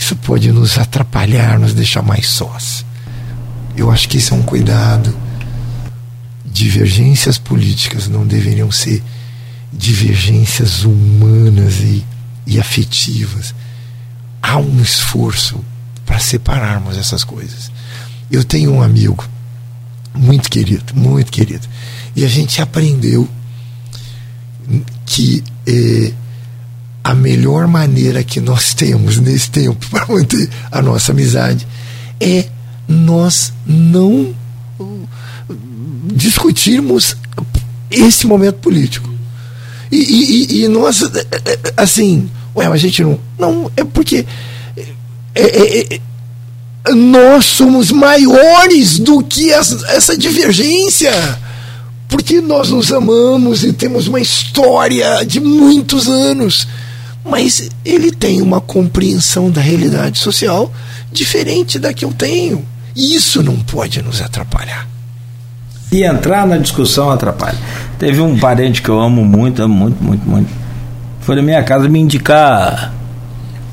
isso pode nos atrapalhar, nos deixar mais sós. Eu acho que isso é um cuidado. Divergências políticas não deveriam ser divergências humanas e, e afetivas. Há um esforço para separarmos essas coisas. Eu tenho um amigo muito querido, muito querido, e a gente aprendeu que eh, a melhor maneira que nós temos nesse tempo para manter a nossa amizade é nós não discutirmos esse momento político. E, e, e nós, assim, ué, a gente não. Não, é porque. É, é, é, nós somos maiores do que essa divergência porque nós nos amamos e temos uma história de muitos anos. Mas ele tem uma compreensão da realidade social diferente da que eu tenho. E isso não pode nos atrapalhar. E entrar na discussão atrapalha. Teve um parente que eu amo muito, amo muito, muito, muito. Foi na minha casa me indicar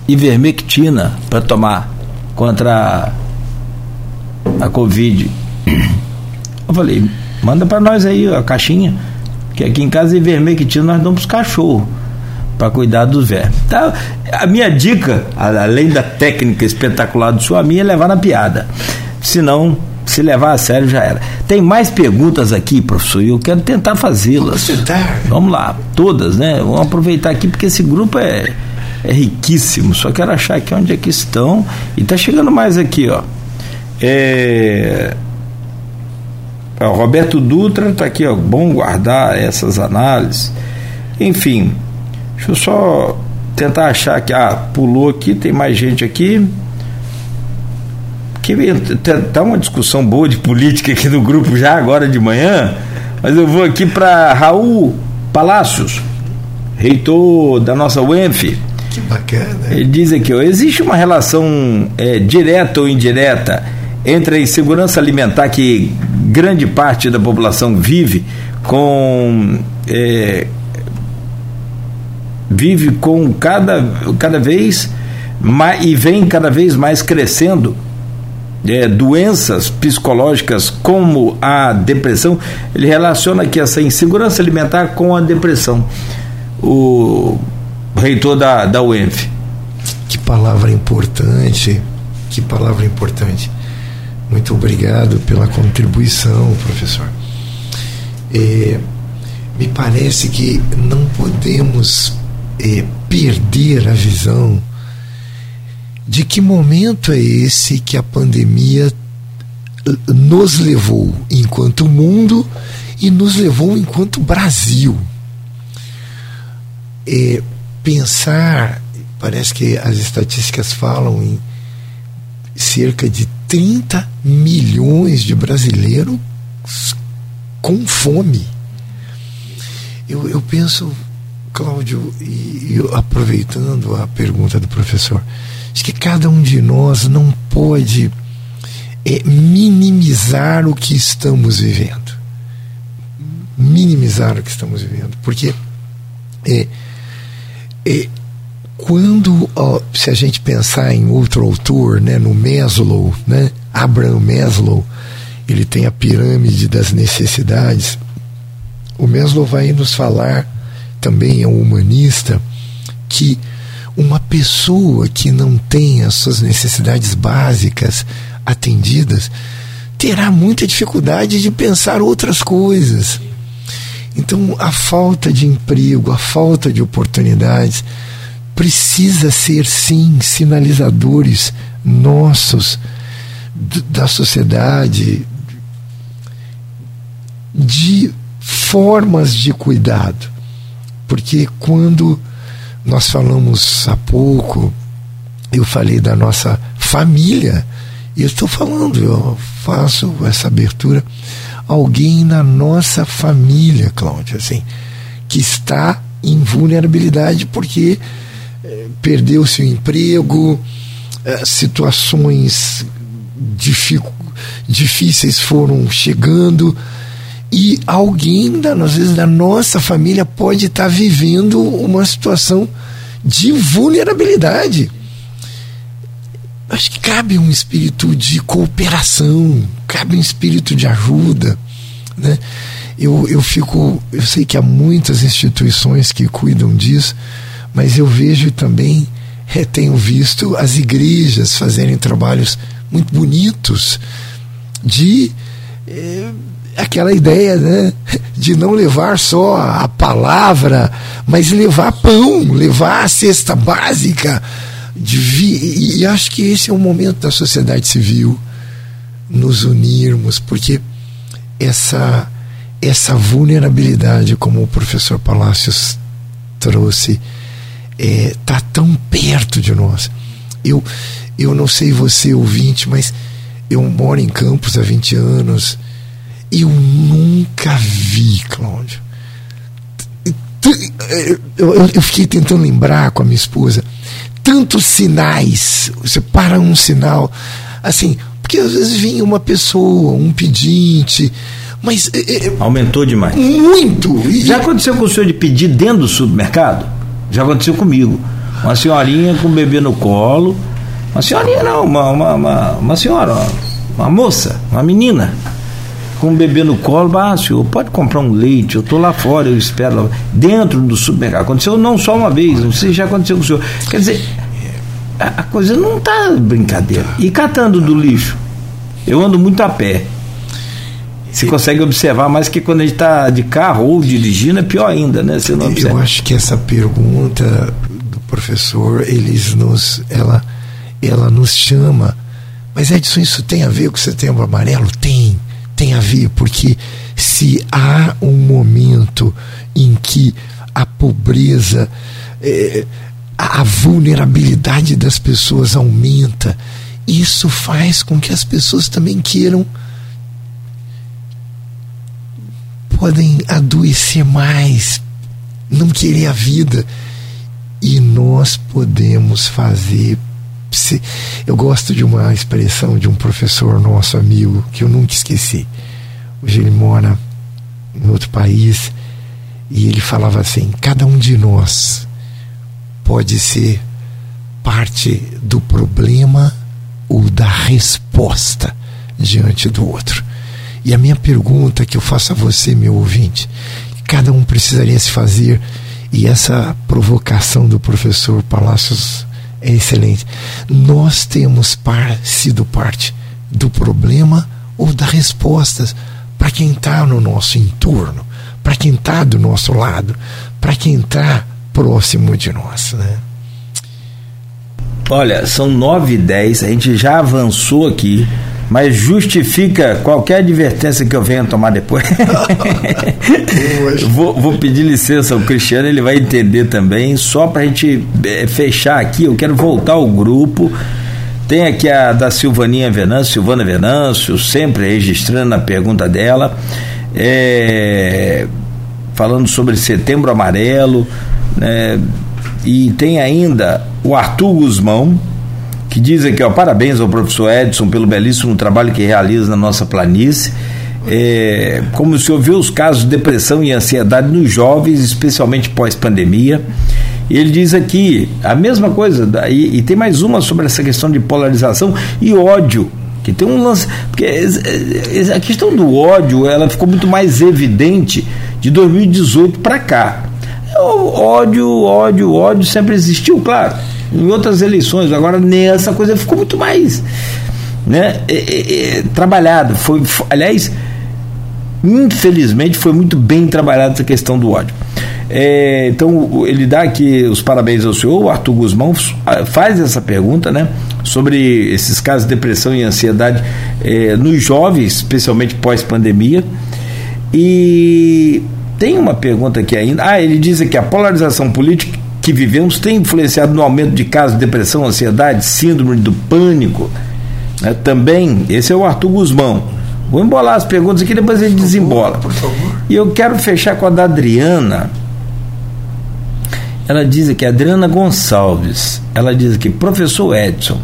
ivermectina para tomar contra a Covid. Eu falei, Manda para nós aí a caixinha. Que aqui em casa, ivermectina nós damos para os cachorros. Para cuidar dos vermes. Tá? A minha dica, além da técnica espetacular do seu amigo, é levar na piada. Se não, se levar a sério já era. Tem mais perguntas aqui, professor, e eu quero tentar fazê-las. Vamos lá, todas, né? Vamos aproveitar aqui porque esse grupo é, é riquíssimo. Só quero achar aqui onde é que estão. E tá chegando mais aqui, ó. É, o Roberto Dutra está aqui, ó, bom guardar essas análises. Enfim, deixa eu só tentar achar que. Ah, pulou aqui, tem mais gente aqui. Que tá uma discussão boa de política aqui no grupo já agora de manhã, mas eu vou aqui para Raul Palácios, reitor da nossa UENF. Que bacana. Ele diz aqui, ó, existe uma relação é, direta ou indireta entre a insegurança alimentar que grande parte da população vive com é, vive com cada, cada vez mais, e vem cada vez mais crescendo é, doenças psicológicas como a depressão, ele relaciona aqui essa insegurança alimentar com a depressão. O reitor da, da UENF. Que palavra importante, que palavra importante. Muito obrigado pela contribuição, professor. É, me parece que não podemos é, perder a visão de que momento é esse que a pandemia nos levou enquanto mundo e nos levou enquanto Brasil. É, pensar, parece que as estatísticas falam em cerca de 30 milhões de brasileiros com fome. Eu, eu penso, Cláudio, e, aproveitando a pergunta do professor, acho que cada um de nós não pode é, minimizar o que estamos vivendo. Minimizar o que estamos vivendo. Porque é, é, quando, ó, se a gente pensar em outro autor, né, no Maslow, né, Abraham Maslow, ele tem a pirâmide das necessidades. O Maslow vai nos falar, também é um humanista, que uma pessoa que não tem as suas necessidades básicas atendidas terá muita dificuldade de pensar outras coisas. Então, a falta de emprego, a falta de oportunidades, precisa ser sim sinalizadores nossos da sociedade de formas de cuidado. Porque quando nós falamos há pouco, eu falei da nossa família, eu estou falando, eu faço essa abertura, alguém na nossa família, Cláudia, assim, que está em vulnerabilidade porque eh, perdeu seu emprego, eh, situações difíceis foram chegando e alguém, da, às vezes, da nossa família pode estar tá vivendo uma situação de vulnerabilidade. Acho que cabe um espírito de cooperação, cabe um espírito de ajuda. Né? Eu, eu fico. Eu sei que há muitas instituições que cuidam disso, mas eu vejo também, é, tenho visto as igrejas fazerem trabalhos muito bonitos de. É, aquela ideia né, de não levar só a palavra, mas levar pão, levar a cesta básica. Vi, e acho que esse é o momento da sociedade civil nos unirmos, porque essa, essa vulnerabilidade, como o professor Palácios trouxe, está é, tá tão perto de nós. Eu, eu não sei você, ouvinte, mas eu moro em Campos há 20 anos eu nunca vi, Cláudio. Eu, eu, fiquei tentando lembrar com a minha esposa tantos sinais. Você para um sinal, assim, porque às vezes vinha uma pessoa, um pedinte, mas. É, é Aumentou demais. Muito! Já aconteceu com o senhor de pedir dentro do supermercado? Já aconteceu comigo. Uma senhorinha com o bebê no colo. Uma senhorinha não, uma, uma, uma, uma senhora, uma moça, uma menina com o bebê no colo, ah, senhor, pode comprar um leite, eu estou lá fora, eu espero lá. Dentro do supermercado. Aconteceu não só uma vez, não sei se já aconteceu com o senhor. Quer dizer, a, a coisa não está brincadeira. E catando do lixo? Eu ando muito a pé. Você consegue observar mais que quando a gente está de carro ou dirigindo é pior ainda, né? Você não eu acho que essa pergunta do professor, eles nos, ela, ela nos chama. Mas Edson, isso tem a ver com o setembro amarelo? Tem tem a ver, porque se há um momento em que a pobreza, é, a vulnerabilidade das pessoas aumenta, isso faz com que as pessoas também queiram podem adoecer mais, não querer a vida. E nós podemos fazer eu gosto de uma expressão de um professor nosso amigo que eu nunca esqueci. Hoje ele mora em outro país e ele falava assim: cada um de nós pode ser parte do problema ou da resposta diante do outro. E a minha pergunta que eu faço a você, meu ouvinte, cada um precisaria se fazer, e essa provocação do professor Palácios é excelente. Nós temos par, sido parte do problema ou da resposta para quem está no nosso entorno, para quem está do nosso lado, para quem está próximo de nós. Né? Olha, são nove e dez, a gente já avançou aqui mas justifica qualquer advertência que eu venha tomar depois. vou, vou, pedir licença ao Cristiano, ele vai entender também. Só para a gente é, fechar aqui, eu quero voltar ao grupo. Tem aqui a da Silvaninha Venâncio, Silvana Venâncio, sempre registrando a pergunta dela, é, falando sobre setembro amarelo. Né, e tem ainda o Arthur Guzmão, que diz aqui, ó, parabéns ao professor Edson pelo belíssimo trabalho que realiza na nossa planície. É, como o senhor vê os casos de depressão e ansiedade nos jovens, especialmente pós-pandemia. Ele diz aqui a mesma coisa, e, e tem mais uma sobre essa questão de polarização e ódio que tem um lance porque a questão do ódio ela ficou muito mais evidente de 2018 para cá ódio ódio ódio sempre existiu claro em outras eleições. Agora, nessa coisa ficou muito mais né, é, é, é, trabalhado. Foi, foi, aliás, infelizmente, foi muito bem trabalhada essa questão do ódio. É, então, ele dá aqui os parabéns ao senhor, o Arthur Guzmão faz essa pergunta, né? Sobre esses casos de depressão e ansiedade é, nos jovens, especialmente pós-pandemia. E Tem uma pergunta aqui ainda. Ah, ele diz que a polarização política que vivemos tem influenciado no aumento de casos de depressão, ansiedade, síndrome do pânico. É, também, esse é o Arthur Guzmão. Vou embolar as perguntas aqui, depois ele desembola. E eu quero fechar com a da Adriana. Ela diz aqui, Adriana Gonçalves. Ela diz aqui, professor Edson,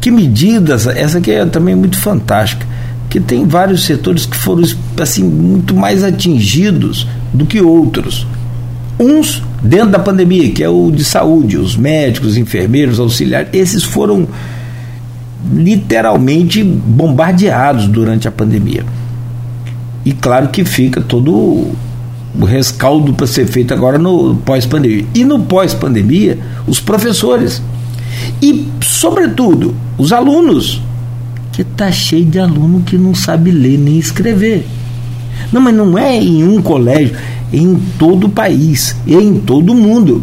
que medidas, essa aqui é também muito fantástica, que tem vários setores que foram assim muito mais atingidos do que outros. Uns dentro da pandemia, que é o de saúde, os médicos, enfermeiros, auxiliares, esses foram literalmente bombardeados durante a pandemia. E claro que fica todo o rescaldo para ser feito agora no pós-pandemia. E no pós-pandemia, os professores. E, sobretudo, os alunos. Que está cheio de aluno que não sabe ler nem escrever. Não, mas não é em um colégio, em todo o país, é em todo o mundo.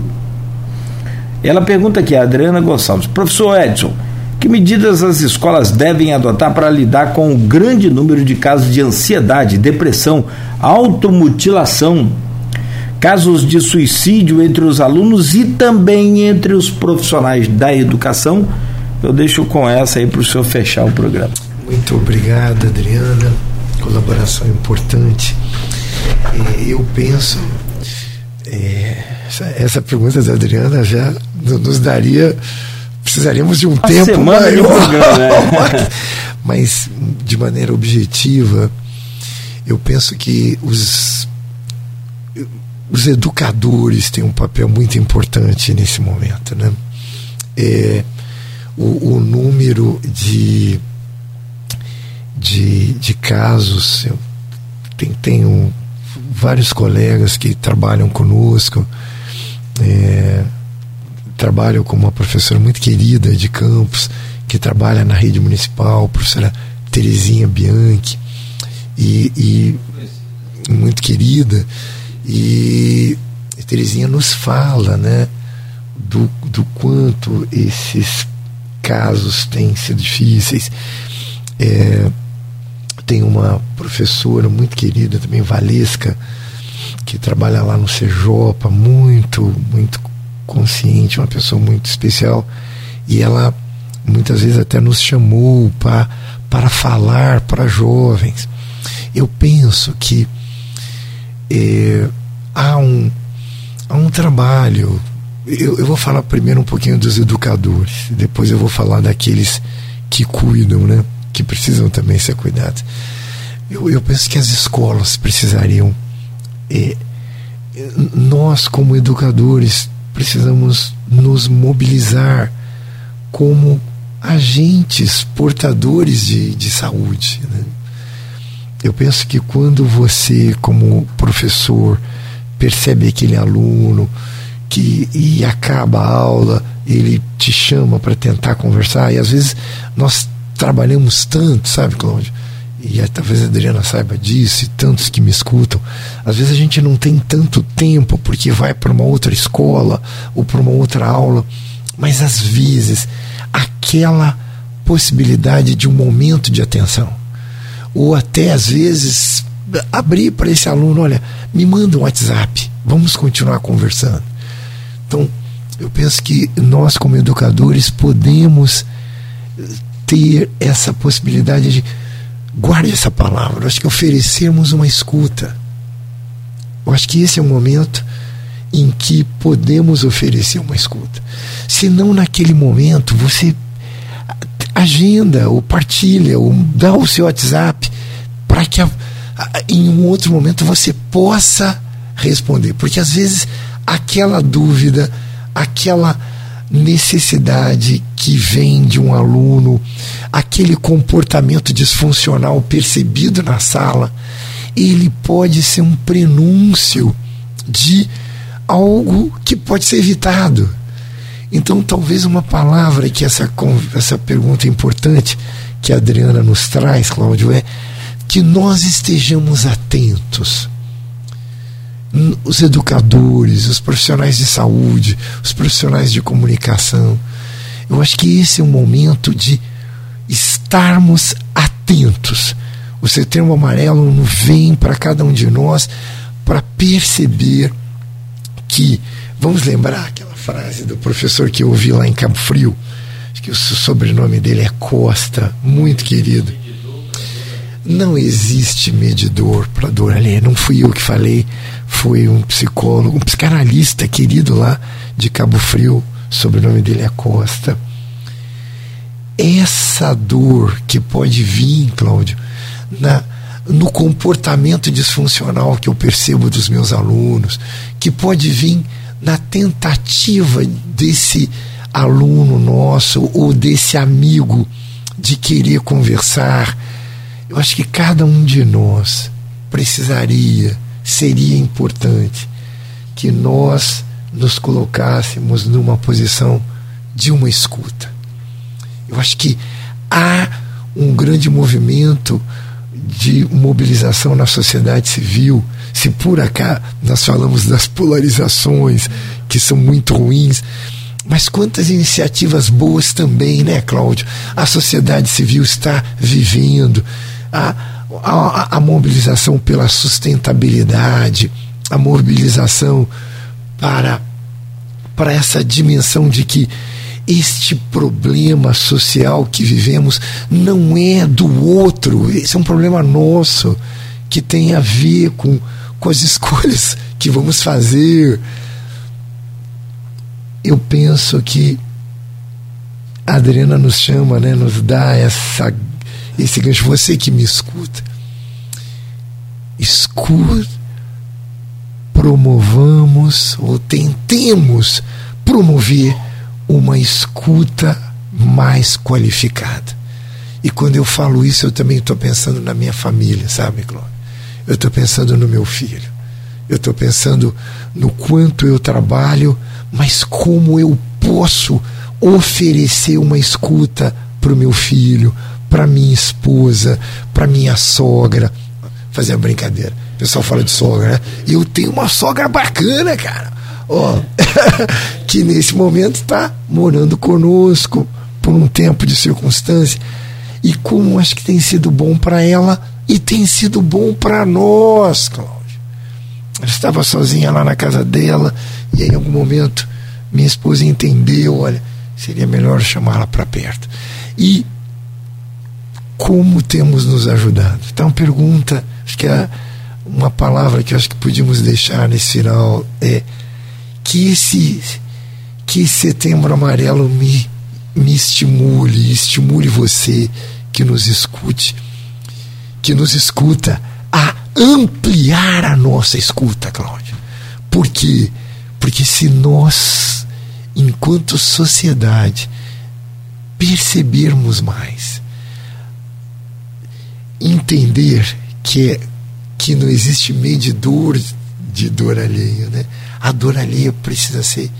Ela pergunta aqui, a Adriana Gonçalves, professor Edson, que medidas as escolas devem adotar para lidar com o grande número de casos de ansiedade, depressão, automutilação, casos de suicídio entre os alunos e também entre os profissionais da educação? Eu deixo com essa aí para o senhor fechar o programa. Muito obrigado, Adriana. Colaboração importante. Eu penso. É, essa pergunta da Adriana já nos daria precisaríamos de um Uma tempo maior. Né? mas, de maneira objetiva, eu penso que os, os educadores têm um papel muito importante nesse momento. Né? É, o, o número de, de, de casos, eu tenho, tenho vários colegas que trabalham conosco. É, com uma professora muito querida de campus, que trabalha na rede municipal, a professora Terezinha Bianchi, e, e muito querida. E Terezinha nos fala né, do, do quanto esses casos têm sido difíceis. É, tem uma professora muito querida também, Valesca, que trabalha lá no Sejopa, muito, muito consciente, uma pessoa muito especial, e ela muitas vezes até nos chamou para, para falar para jovens. Eu penso que é, há, um, há um trabalho. Eu, eu vou falar primeiro um pouquinho dos educadores, depois eu vou falar daqueles que cuidam, né? Que precisam também ser cuidados. Eu, eu penso que as escolas precisariam, é, nós como educadores, precisamos nos mobilizar como agentes portadores de, de saúde. Né? Eu penso que quando você, como professor, percebe aquele aluno que e acaba a aula, ele te chama para tentar conversar, e às vezes nós trabalhamos tanto, sabe, Cláudio? e talvez a Adriana saiba disso, e tantos que me escutam, às vezes a gente não tem tanto tempo porque vai para uma outra escola ou para uma outra aula, mas às vezes aquela possibilidade de um momento de atenção, ou até às vezes abrir para esse aluno: olha, me manda um WhatsApp, vamos continuar conversando. Então, eu penso que nós, como educadores, podemos ter essa possibilidade de Guarde essa palavra. Acho que oferecermos uma escuta. Eu acho que esse é o momento em que podemos oferecer uma escuta. Se não naquele momento você agenda ou partilha ou dá o seu WhatsApp para que a, a, em um outro momento você possa responder, porque às vezes aquela dúvida, aquela necessidade que vem de um aluno, aquele comportamento disfuncional percebido na sala, ele pode ser um prenúncio de algo que pode ser evitado. Então, talvez uma palavra que essa, essa pergunta importante que a Adriana nos traz, Cláudio, é que nós estejamos atentos os educadores, os profissionais de saúde, os profissionais de comunicação. Eu acho que esse é um momento de estarmos atentos. O setembro amarelo vem para cada um de nós para perceber que, vamos lembrar aquela frase do professor que eu ouvi lá em Cabo Frio, que o sobrenome dele é Costa, muito querido. Não existe medidor para dor alheia. Não fui eu que falei, foi um psicólogo, um psicanalista querido lá de Cabo Frio, sobrenome dele é Costa. Essa dor que pode vir, Cláudio, na, no comportamento disfuncional que eu percebo dos meus alunos, que pode vir na tentativa desse aluno nosso ou desse amigo de querer conversar. Eu acho que cada um de nós precisaria, seria importante que nós nos colocássemos numa posição de uma escuta. Eu acho que há um grande movimento de mobilização na sociedade civil. Se por acaso nós falamos das polarizações que são muito ruins, mas quantas iniciativas boas também, né, Cláudio? A sociedade civil está vivendo a, a, a mobilização pela sustentabilidade, a mobilização para, para essa dimensão de que este problema social que vivemos não é do outro, esse é um problema nosso que tem a ver com, com as escolhas que vamos fazer, eu penso que a Adriana nos chama, né, nos dá essa, esse gancho. Você que me escuta, escute, promovamos ou tentemos promover uma escuta mais qualificada. E quando eu falo isso, eu também estou pensando na minha família, sabe, Glória? Eu estou pensando no meu filho. Eu estou pensando no quanto eu trabalho mas como eu posso oferecer uma escuta para o meu filho, para minha esposa, para minha sogra. Fazer a brincadeira. O pessoal fala de sogra, né? Eu tenho uma sogra bacana, cara. Ó, que nesse momento está morando conosco por um tempo de circunstância. E como acho que tem sido bom para ela e tem sido bom para nós, Cláudio. Ela estava sozinha lá na casa dela e em algum momento minha esposa entendeu, olha, seria melhor chamá-la para perto. E como temos nos ajudado? Então pergunta, acho que é uma palavra que acho que podíamos deixar nesse final é que esse que setembro amarelo me me estimule, estimule você que nos escute, que nos escuta a ampliar a nossa escuta, Cláudio. Por quê? Porque se nós, enquanto sociedade, percebermos mais, entender que, é, que não existe medidor de dor alheia, né? a dor alheia precisa ser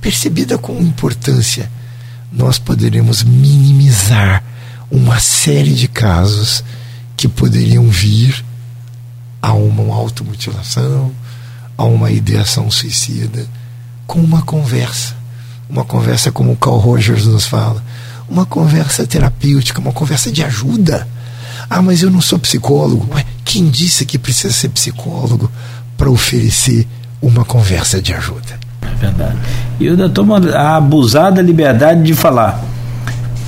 percebida com importância, nós poderemos minimizar uma série de casos que poderiam vir a uma automutilação, a uma ideação suicida com uma conversa. Uma conversa como o Carl Rogers nos fala. Uma conversa terapêutica, uma conversa de ajuda. Ah, mas eu não sou psicólogo. Ué, quem disse que precisa ser psicólogo para oferecer uma conversa de ajuda? É verdade. E ainda toma a abusada liberdade de falar.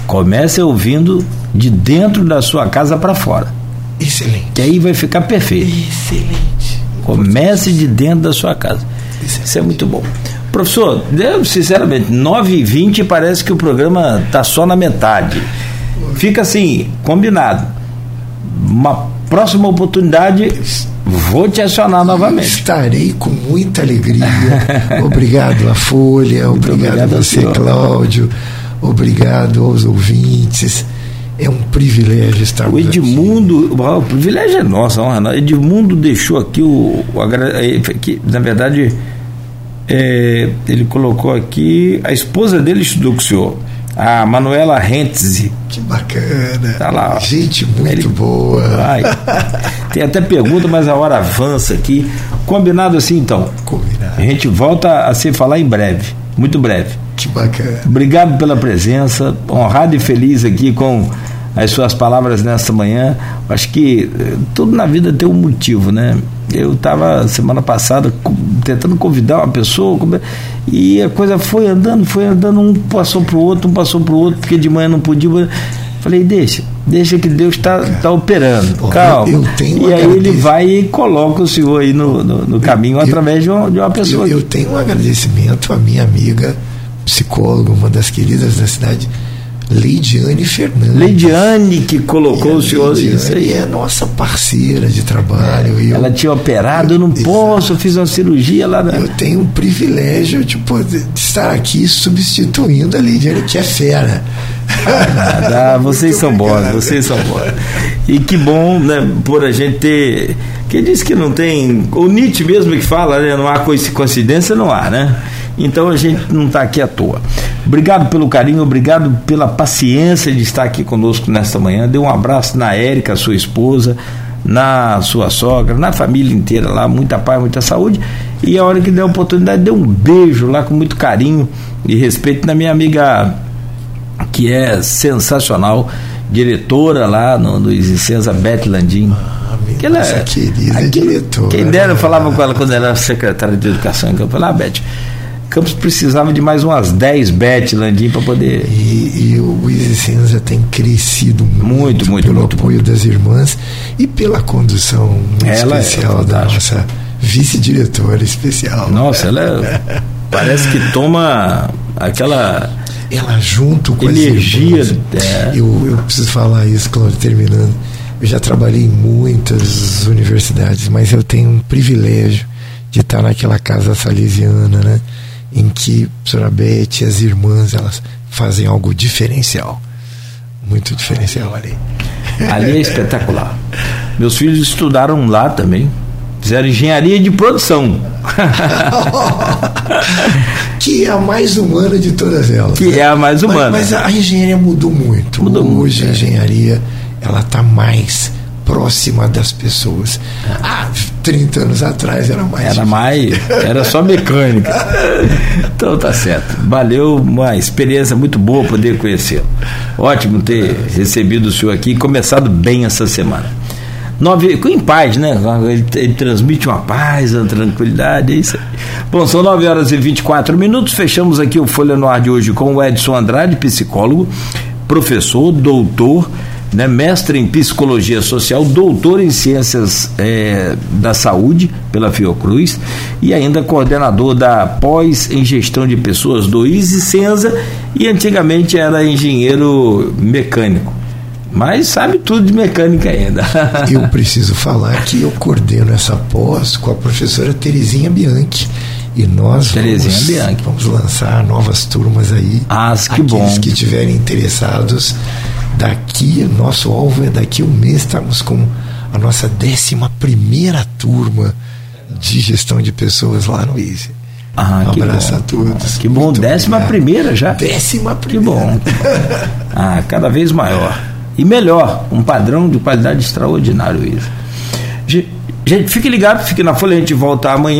Comece ouvindo de dentro da sua casa para fora. Excelente. Que aí vai ficar perfeito. Excelente. Comece de dentro da sua casa. Isso é muito bom. Professor, eu, sinceramente, 9 e 20 parece que o programa está só na metade. Fica assim, combinado. Uma próxima oportunidade, vou te acionar novamente. Estarei com muita alegria. obrigado à Folha, obrigado, obrigado a você, Cláudio, obrigado aos ouvintes. É um privilégio estar O Edmundo, aqui. o privilégio é nosso, honra. Edmundo deixou aqui o, o que, na verdade, é, ele colocou aqui a esposa dele estudou com o senhor, a Manuela Rentze. Que bacana. Tá lá, Gente muito ele, boa. Ai, tem até pergunta, mas a hora avança aqui. Combinado assim então? Combinado. A gente volta a se falar em breve, muito breve. Que bacana. Obrigado pela presença, honrado e feliz aqui com as suas palavras nesta manhã. Acho que eh, tudo na vida tem um motivo, né? Eu estava semana passada tentando convidar uma pessoa e a coisa foi andando, foi andando, um passou para o outro, um passou para o outro, porque de manhã não podia. Falei, deixa, deixa que Deus está tá operando. Calma. Eu, eu e aí ele vai e coloca o senhor aí no, no, no caminho eu, através de uma, de uma pessoa. Eu, tenho um agradecimento à minha amiga, psicóloga, uma das queridas da cidade, Leidiane Fernandes. Leidiane que colocou o senhor isso aí. é nossa parceira de trabalho. É, ela tinha operado, eu não exato. posso, eu fiz uma cirurgia lá na... Eu tenho o privilégio de poder estar aqui substituindo a Leidiane, que é fera. Ah, ah vocês são bons, vocês são bons. E que bom, né, por a gente ter. Quem disse que não tem. O Nietzsche mesmo que fala, né? Não há coincidência, não há, né? Então a gente não está aqui à toa. Obrigado pelo carinho, obrigado pela paciência de estar aqui conosco nesta manhã. Dê um abraço na Érica, sua esposa, na sua sogra, na família inteira lá, muita paz, muita saúde. E a hora que der a oportunidade, dê um beijo lá com muito carinho e respeito na minha amiga, que é sensacional, diretora lá no, no Existência, Beth Landim. Ah, que ela, é querida aqui, diretora. Quem dera, eu falava com ela quando ela era secretária de Educação, eu falava, ah, Beth Campos precisava de mais umas 10 bet Landim para poder. E, e o Cinza tem crescido muito, muito, muito pelo muito, apoio muito. das irmãs e pela condução muito ela é especial é da nossa vice-diretora especial. Nossa, ela é, parece que toma aquela. Ela junto com energia. As irmãs, é. eu, eu preciso falar isso, Cláudio, terminando. Eu já trabalhei em muitas universidades, mas eu tenho um privilégio de estar naquela casa salesiana, né? Em que a professora Beth e as irmãs elas fazem algo diferencial. Muito diferencial ali. Ali é espetacular. Meus filhos estudaram lá também. Fizeram engenharia de produção. que é a mais humana de todas elas. Que né? é a mais humana. Mas, mas, a engenharia mudou muito. Mudou Hoje muito, a é. engenharia ela está mais próxima das pessoas. Há 30 anos atrás era mais. Era difícil. mais. Era só mecânica. então tá certo. Valeu, uma experiência muito boa poder conhecê-lo. Ótimo ter recebido o senhor aqui e começado bem essa semana. Nove, em paz, né? Ele, ele, transmite uma paz, uma tranquilidade, é isso aí. Bom, são 9 horas e 24 minutos. Fechamos aqui o Folha no Ar de hoje com o Edson Andrade, psicólogo, professor, doutor né, mestre em psicologia social, doutor em ciências é, da saúde pela Fiocruz e ainda coordenador da pós em gestão de pessoas do Easy Senza e antigamente era engenheiro mecânico. Mas sabe tudo de mecânica ainda. eu preciso falar que eu coordeno essa pós com a professora Terezinha Bianchi. E nós vamos, Bianchi. vamos lançar novas turmas aí. Ah, que bom. Aqueles que estiverem interessados Daqui, nosso alvo é daqui um mês estarmos com a nossa décima primeira turma de gestão de pessoas lá no Easy. Ah, um abraço a todos. Que bom, Muito décima obrigado. primeira já. Décima primeira. Que bom. ah, cada vez maior. E melhor, um padrão de qualidade extraordinário isso. Gente, fique ligado, fique na folha, a gente volta amanhã.